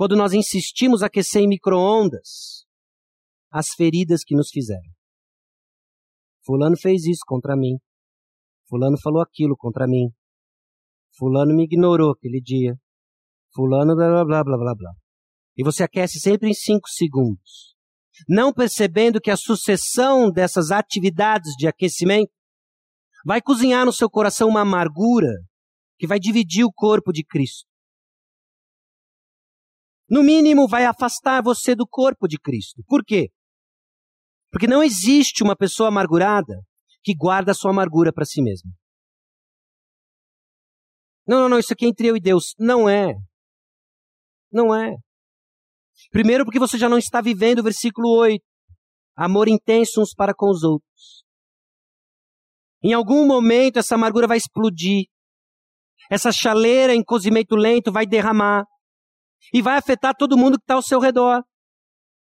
Quando nós insistimos aquecer em micro-ondas as feridas que nos fizeram. Fulano fez isso contra mim. Fulano falou aquilo contra mim. Fulano me ignorou aquele dia. Fulano blá blá blá blá blá blá. E você aquece sempre em cinco segundos. Não percebendo que a sucessão dessas atividades de aquecimento vai cozinhar no seu coração uma amargura que vai dividir o corpo de Cristo. No mínimo, vai afastar você do corpo de Cristo. Por quê? Porque não existe uma pessoa amargurada que guarda sua amargura para si mesma. Não, não, não, isso aqui é entre eu e Deus. Não é. Não é. Primeiro, porque você já não está vivendo o versículo 8. Amor intenso uns para com os outros. Em algum momento, essa amargura vai explodir. Essa chaleira em cozimento lento vai derramar. E vai afetar todo mundo que está ao seu redor.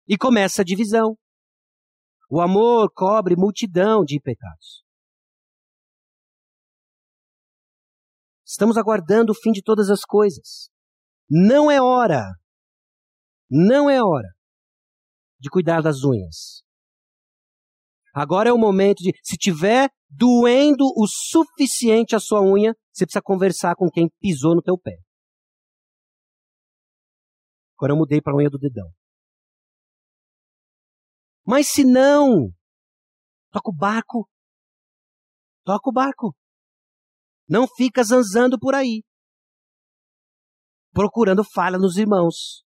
E começa a divisão. O amor cobre multidão de pecados. Estamos aguardando o fim de todas as coisas. Não é hora, não é hora de cuidar das unhas. Agora é o momento de, se tiver doendo o suficiente a sua unha, você precisa conversar com quem pisou no teu pé. Agora eu mudei para a unha do dedão. Mas se não, toca o barco. Toca o barco. Não fica zanzando por aí. Procurando falha nos irmãos.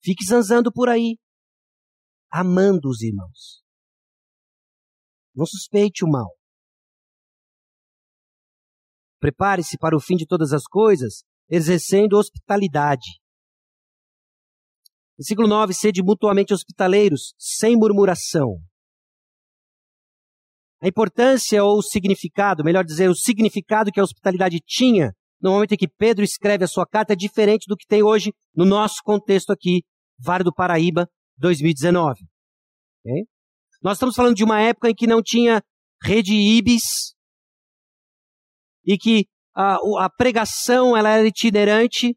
Fique zanzando por aí. Amando os irmãos. Não suspeite o mal. Prepare-se para o fim de todas as coisas, exercendo hospitalidade. Versículo 9: Sede mutuamente hospitaleiros, sem murmuração. A importância ou o significado, melhor dizer, o significado que a hospitalidade tinha no momento em que Pedro escreve a sua carta é diferente do que tem hoje no nosso contexto aqui, Vale do Paraíba, 2019. Okay? Nós estamos falando de uma época em que não tinha rede IBIS e que a, a pregação ela era itinerante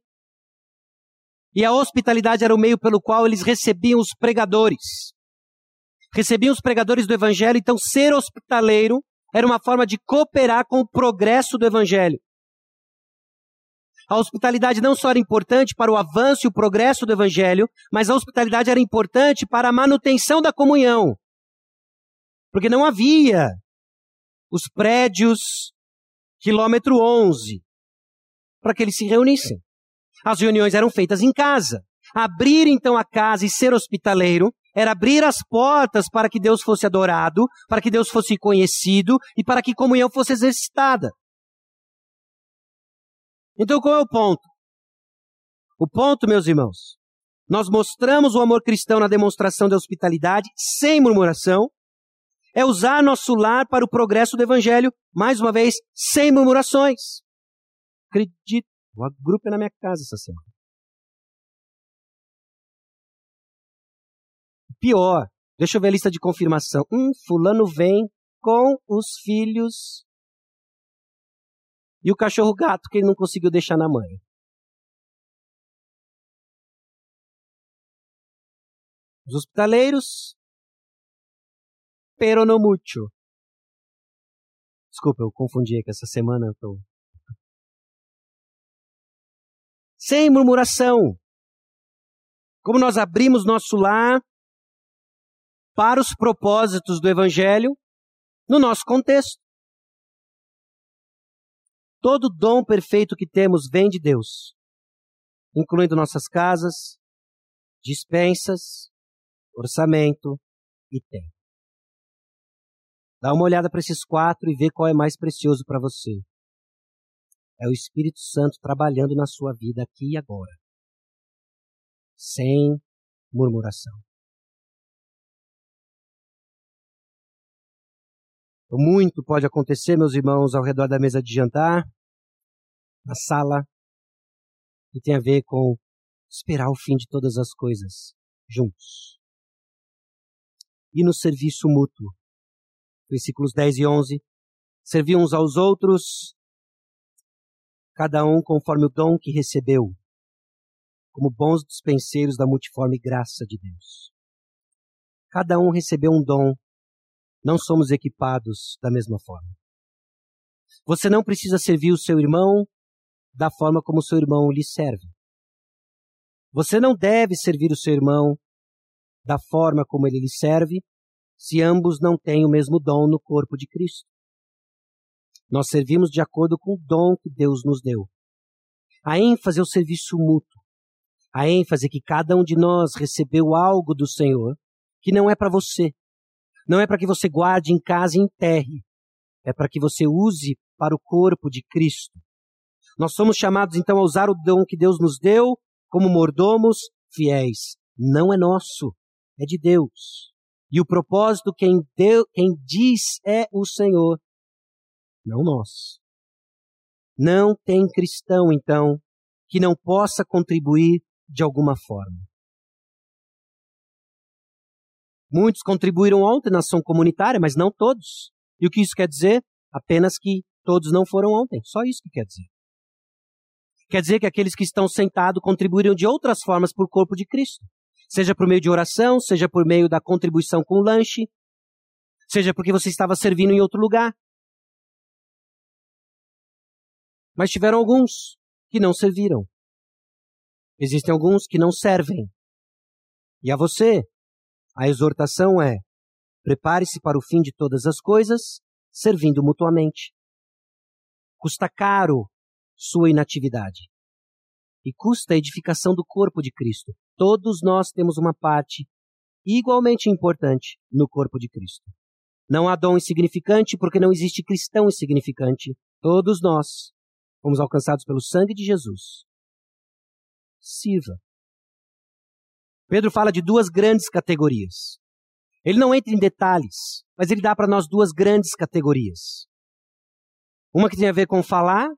e a hospitalidade era o meio pelo qual eles recebiam os pregadores. Recebiam os pregadores do evangelho, então ser hospitaleiro era uma forma de cooperar com o progresso do evangelho. A hospitalidade não só era importante para o avanço e o progresso do evangelho, mas a hospitalidade era importante para a manutenção da comunhão. Porque não havia os prédios quilômetro 11 para que eles se reunissem. As reuniões eram feitas em casa. Abrir então a casa e ser hospitaleiro era abrir as portas para que Deus fosse adorado, para que Deus fosse conhecido e para que comunhão fosse exercitada. Então qual é o ponto? O ponto, meus irmãos, nós mostramos o amor cristão na demonstração da hospitalidade, sem murmuração, é usar nosso lar para o progresso do evangelho, mais uma vez, sem murmurações. Acredito o grupo na minha casa essa semana. Pior, deixa eu ver a lista de confirmação. Um fulano vem com os filhos e o cachorro gato que ele não conseguiu deixar na mãe. Os hospitaleiros, pero no mucho. Desculpa, eu confundi que essa semana eu tô sem murmuração. Como nós abrimos nosso lar para os propósitos do Evangelho no nosso contexto. Todo dom perfeito que temos vem de Deus, incluindo nossas casas, dispensas, orçamento e tempo. Dá uma olhada para esses quatro e vê qual é mais precioso para você. É o Espírito Santo trabalhando na sua vida aqui e agora. Sem murmuração. Muito pode acontecer, meus irmãos, ao redor da mesa de jantar, na sala, e tem a ver com esperar o fim de todas as coisas juntos. E no serviço mútuo. Versículos 10 e 11. Serviam uns aos outros cada um conforme o dom que recebeu, como bons dispenseiros da multiforme graça de Deus. Cada um recebeu um dom, não somos equipados da mesma forma. Você não precisa servir o seu irmão da forma como o seu irmão lhe serve. Você não deve servir o seu irmão da forma como ele lhe serve, se ambos não têm o mesmo dom no corpo de Cristo. Nós servimos de acordo com o dom que Deus nos deu. A ênfase é o serviço mútuo. A ênfase é que cada um de nós recebeu algo do Senhor que não é para você. Não é para que você guarde em casa e enterre. É para que você use para o corpo de Cristo. Nós somos chamados então a usar o dom que Deus nos deu como mordomos fiéis. Não é nosso, é de Deus. E o propósito quem, deu, quem diz é o Senhor não nós. Não tem cristão, então, que não possa contribuir de alguma forma. Muitos contribuíram ontem na ação comunitária, mas não todos. E o que isso quer dizer? Apenas que todos não foram ontem. Só isso que quer dizer. Quer dizer que aqueles que estão sentados contribuíram de outras formas para o corpo de Cristo. Seja por meio de oração, seja por meio da contribuição com o lanche, seja porque você estava servindo em outro lugar. Mas tiveram alguns que não serviram. Existem alguns que não servem. E a você, a exortação é: prepare-se para o fim de todas as coisas, servindo mutuamente. Custa caro sua inatividade. E custa a edificação do corpo de Cristo. Todos nós temos uma parte igualmente importante no corpo de Cristo. Não há dom insignificante porque não existe cristão insignificante. Todos nós fomos alcançados pelo sangue de Jesus. Sirva. Pedro fala de duas grandes categorias. Ele não entra em detalhes, mas ele dá para nós duas grandes categorias. Uma que tem a ver com falar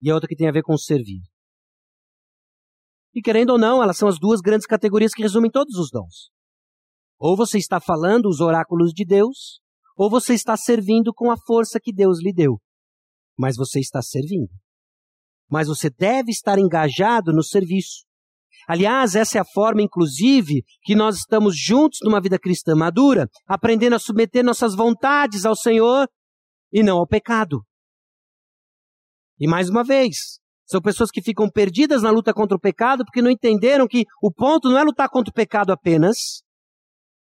e a outra que tem a ver com servir. E querendo ou não, elas são as duas grandes categorias que resumem todos os dons. Ou você está falando os oráculos de Deus, ou você está servindo com a força que Deus lhe deu mas você está servindo. Mas você deve estar engajado no serviço. Aliás, essa é a forma, inclusive, que nós estamos juntos numa vida cristã madura, aprendendo a submeter nossas vontades ao Senhor e não ao pecado. E mais uma vez, são pessoas que ficam perdidas na luta contra o pecado porque não entenderam que o ponto não é lutar contra o pecado apenas,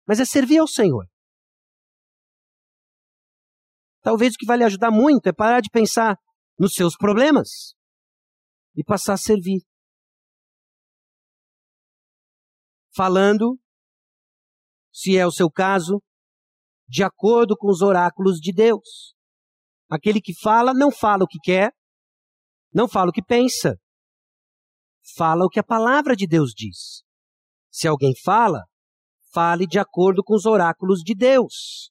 mas é servir ao Senhor. Talvez o que vai lhe ajudar muito é parar de pensar nos seus problemas e passar a servir. Falando, se é o seu caso, de acordo com os oráculos de Deus. Aquele que fala, não fala o que quer, não fala o que pensa, fala o que a palavra de Deus diz. Se alguém fala, fale de acordo com os oráculos de Deus.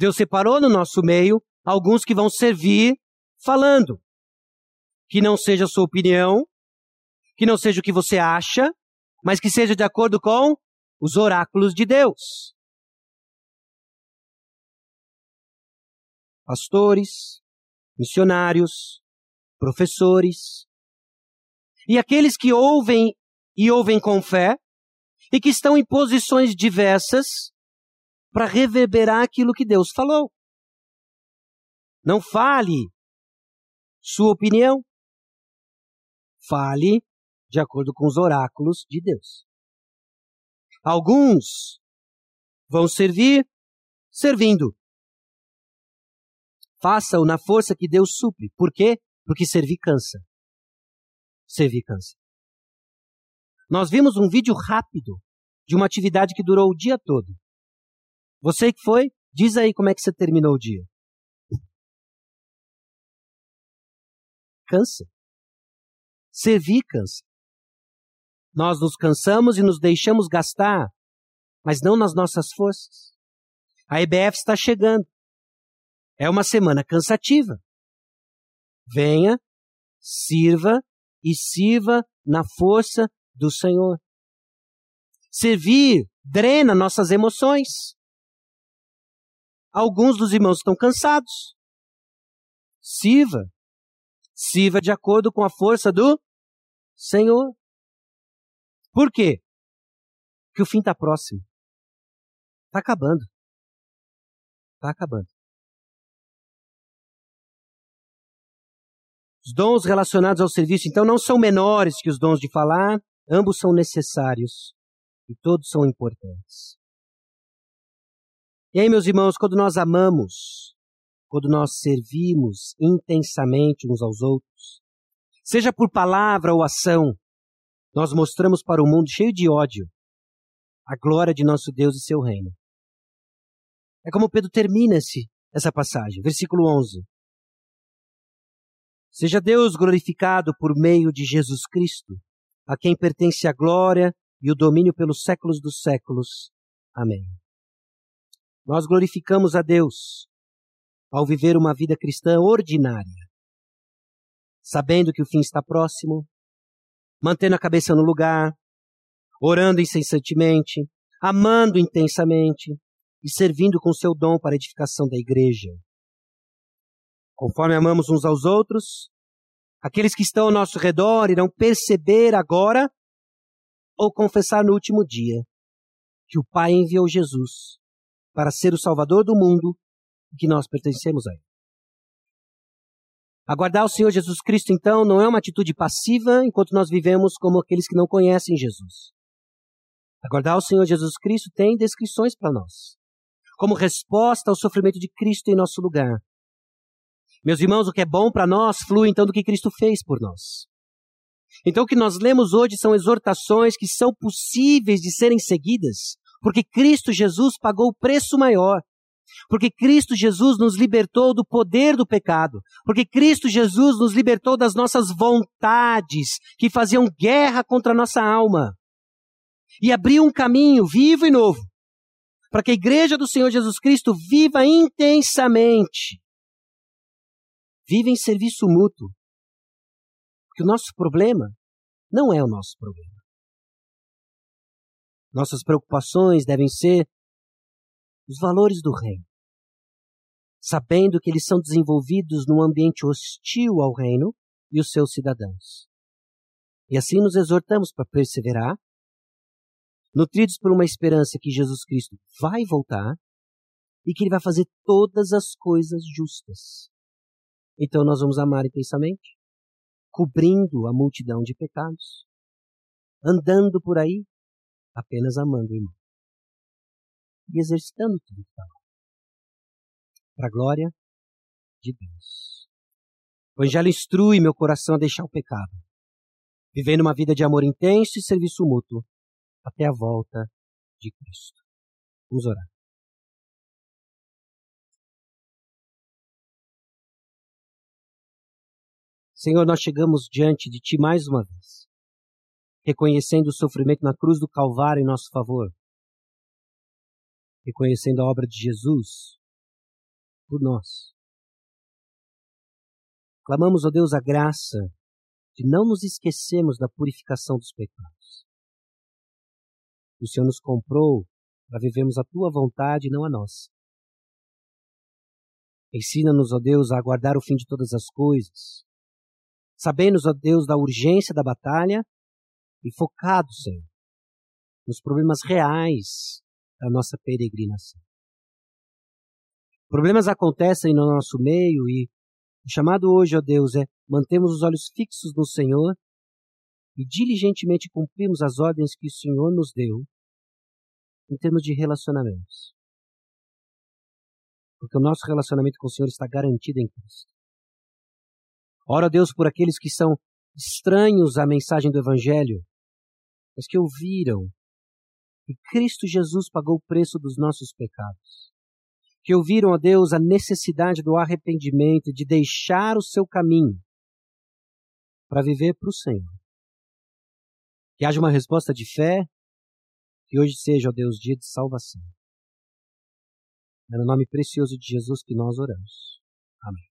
Deus separou no nosso meio alguns que vão servir falando. Que não seja a sua opinião, que não seja o que você acha, mas que seja de acordo com os oráculos de Deus. Pastores, missionários, professores, e aqueles que ouvem e ouvem com fé, e que estão em posições diversas, para reverberar aquilo que Deus falou. Não fale sua opinião. Fale de acordo com os oráculos de Deus. Alguns vão servir servindo. Faça-o na força que Deus supre. Por quê? Porque servir cansa. Servir cansa. Nós vimos um vídeo rápido de uma atividade que durou o dia todo. Você que foi, diz aí como é que você terminou o dia. Cansa. Servir cansa. Nós nos cansamos e nos deixamos gastar, mas não nas nossas forças. A EBF está chegando. É uma semana cansativa. Venha, sirva e sirva na força do Senhor. Servir drena nossas emoções. Alguns dos irmãos estão cansados. Sirva. Sirva de acordo com a força do Senhor. Por quê? Porque o fim está próximo. Está acabando. Está acabando. Os dons relacionados ao serviço, então, não são menores que os dons de falar, ambos são necessários e todos são importantes. E aí, meus irmãos, quando nós amamos, quando nós servimos intensamente uns aos outros, seja por palavra ou ação, nós mostramos para o mundo cheio de ódio a glória de nosso Deus e seu reino. É como Pedro termina esse, essa passagem, versículo 11. Seja Deus glorificado por meio de Jesus Cristo, a quem pertence a glória e o domínio pelos séculos dos séculos. Amém. Nós glorificamos a Deus ao viver uma vida cristã ordinária, sabendo que o fim está próximo, mantendo a cabeça no lugar, orando incessantemente, amando intensamente e servindo com seu dom para a edificação da igreja. Conforme amamos uns aos outros, aqueles que estão ao nosso redor irão perceber agora ou confessar no último dia que o Pai enviou Jesus para ser o Salvador do mundo e que nós pertencemos a Ele. Aguardar o Senhor Jesus Cristo, então, não é uma atitude passiva enquanto nós vivemos como aqueles que não conhecem Jesus. Aguardar o Senhor Jesus Cristo tem descrições para nós, como resposta ao sofrimento de Cristo em nosso lugar. Meus irmãos, o que é bom para nós flui então do que Cristo fez por nós. Então, o que nós lemos hoje são exortações que são possíveis de serem seguidas, porque Cristo Jesus pagou o preço maior. Porque Cristo Jesus nos libertou do poder do pecado. Porque Cristo Jesus nos libertou das nossas vontades que faziam guerra contra a nossa alma. E abriu um caminho vivo e novo para que a igreja do Senhor Jesus Cristo viva intensamente. Viva em serviço mútuo. Porque o nosso problema não é o nosso problema. Nossas preocupações devem ser os valores do reino, sabendo que eles são desenvolvidos num ambiente hostil ao reino e os seus cidadãos. E assim nos exortamos para perseverar, nutridos por uma esperança que Jesus Cristo vai voltar e que ele vai fazer todas as coisas justas. Então nós vamos amar intensamente, cobrindo a multidão de pecados, andando por aí apenas amando o irmão. E exercitando tudo que está lá. Para a glória de Deus. O Evangelho instrui meu coração a deixar o pecado, vivendo uma vida de amor intenso e serviço mútuo, até a volta de Cristo. Vamos orar. Senhor, nós chegamos diante de Ti mais uma vez reconhecendo o sofrimento na cruz do Calvário em nosso favor, reconhecendo a obra de Jesus por nós. Clamamos, ó Deus, a graça de não nos esquecermos da purificação dos pecados. O Senhor nos comprou para vivermos a tua vontade e não a nossa. Ensina-nos, ó Deus, a aguardar o fim de todas as coisas. sabendo ó Deus, da urgência da batalha e focado, Senhor, nos problemas reais da nossa peregrinação. Problemas acontecem no nosso meio e o chamado hoje, ó Deus, é mantemos os olhos fixos no Senhor e diligentemente cumprimos as ordens que o Senhor nos deu em termos de relacionamentos. Porque o nosso relacionamento com o Senhor está garantido em Cristo. Ora, Deus, por aqueles que são estranhos à mensagem do Evangelho, mas que ouviram que Cristo Jesus pagou o preço dos nossos pecados. Que ouviram a Deus a necessidade do arrependimento, de deixar o seu caminho para viver para o Senhor. Que haja uma resposta de fé, que hoje seja, ó Deus, dia de salvação. É no nome precioso de Jesus que nós oramos. Amém.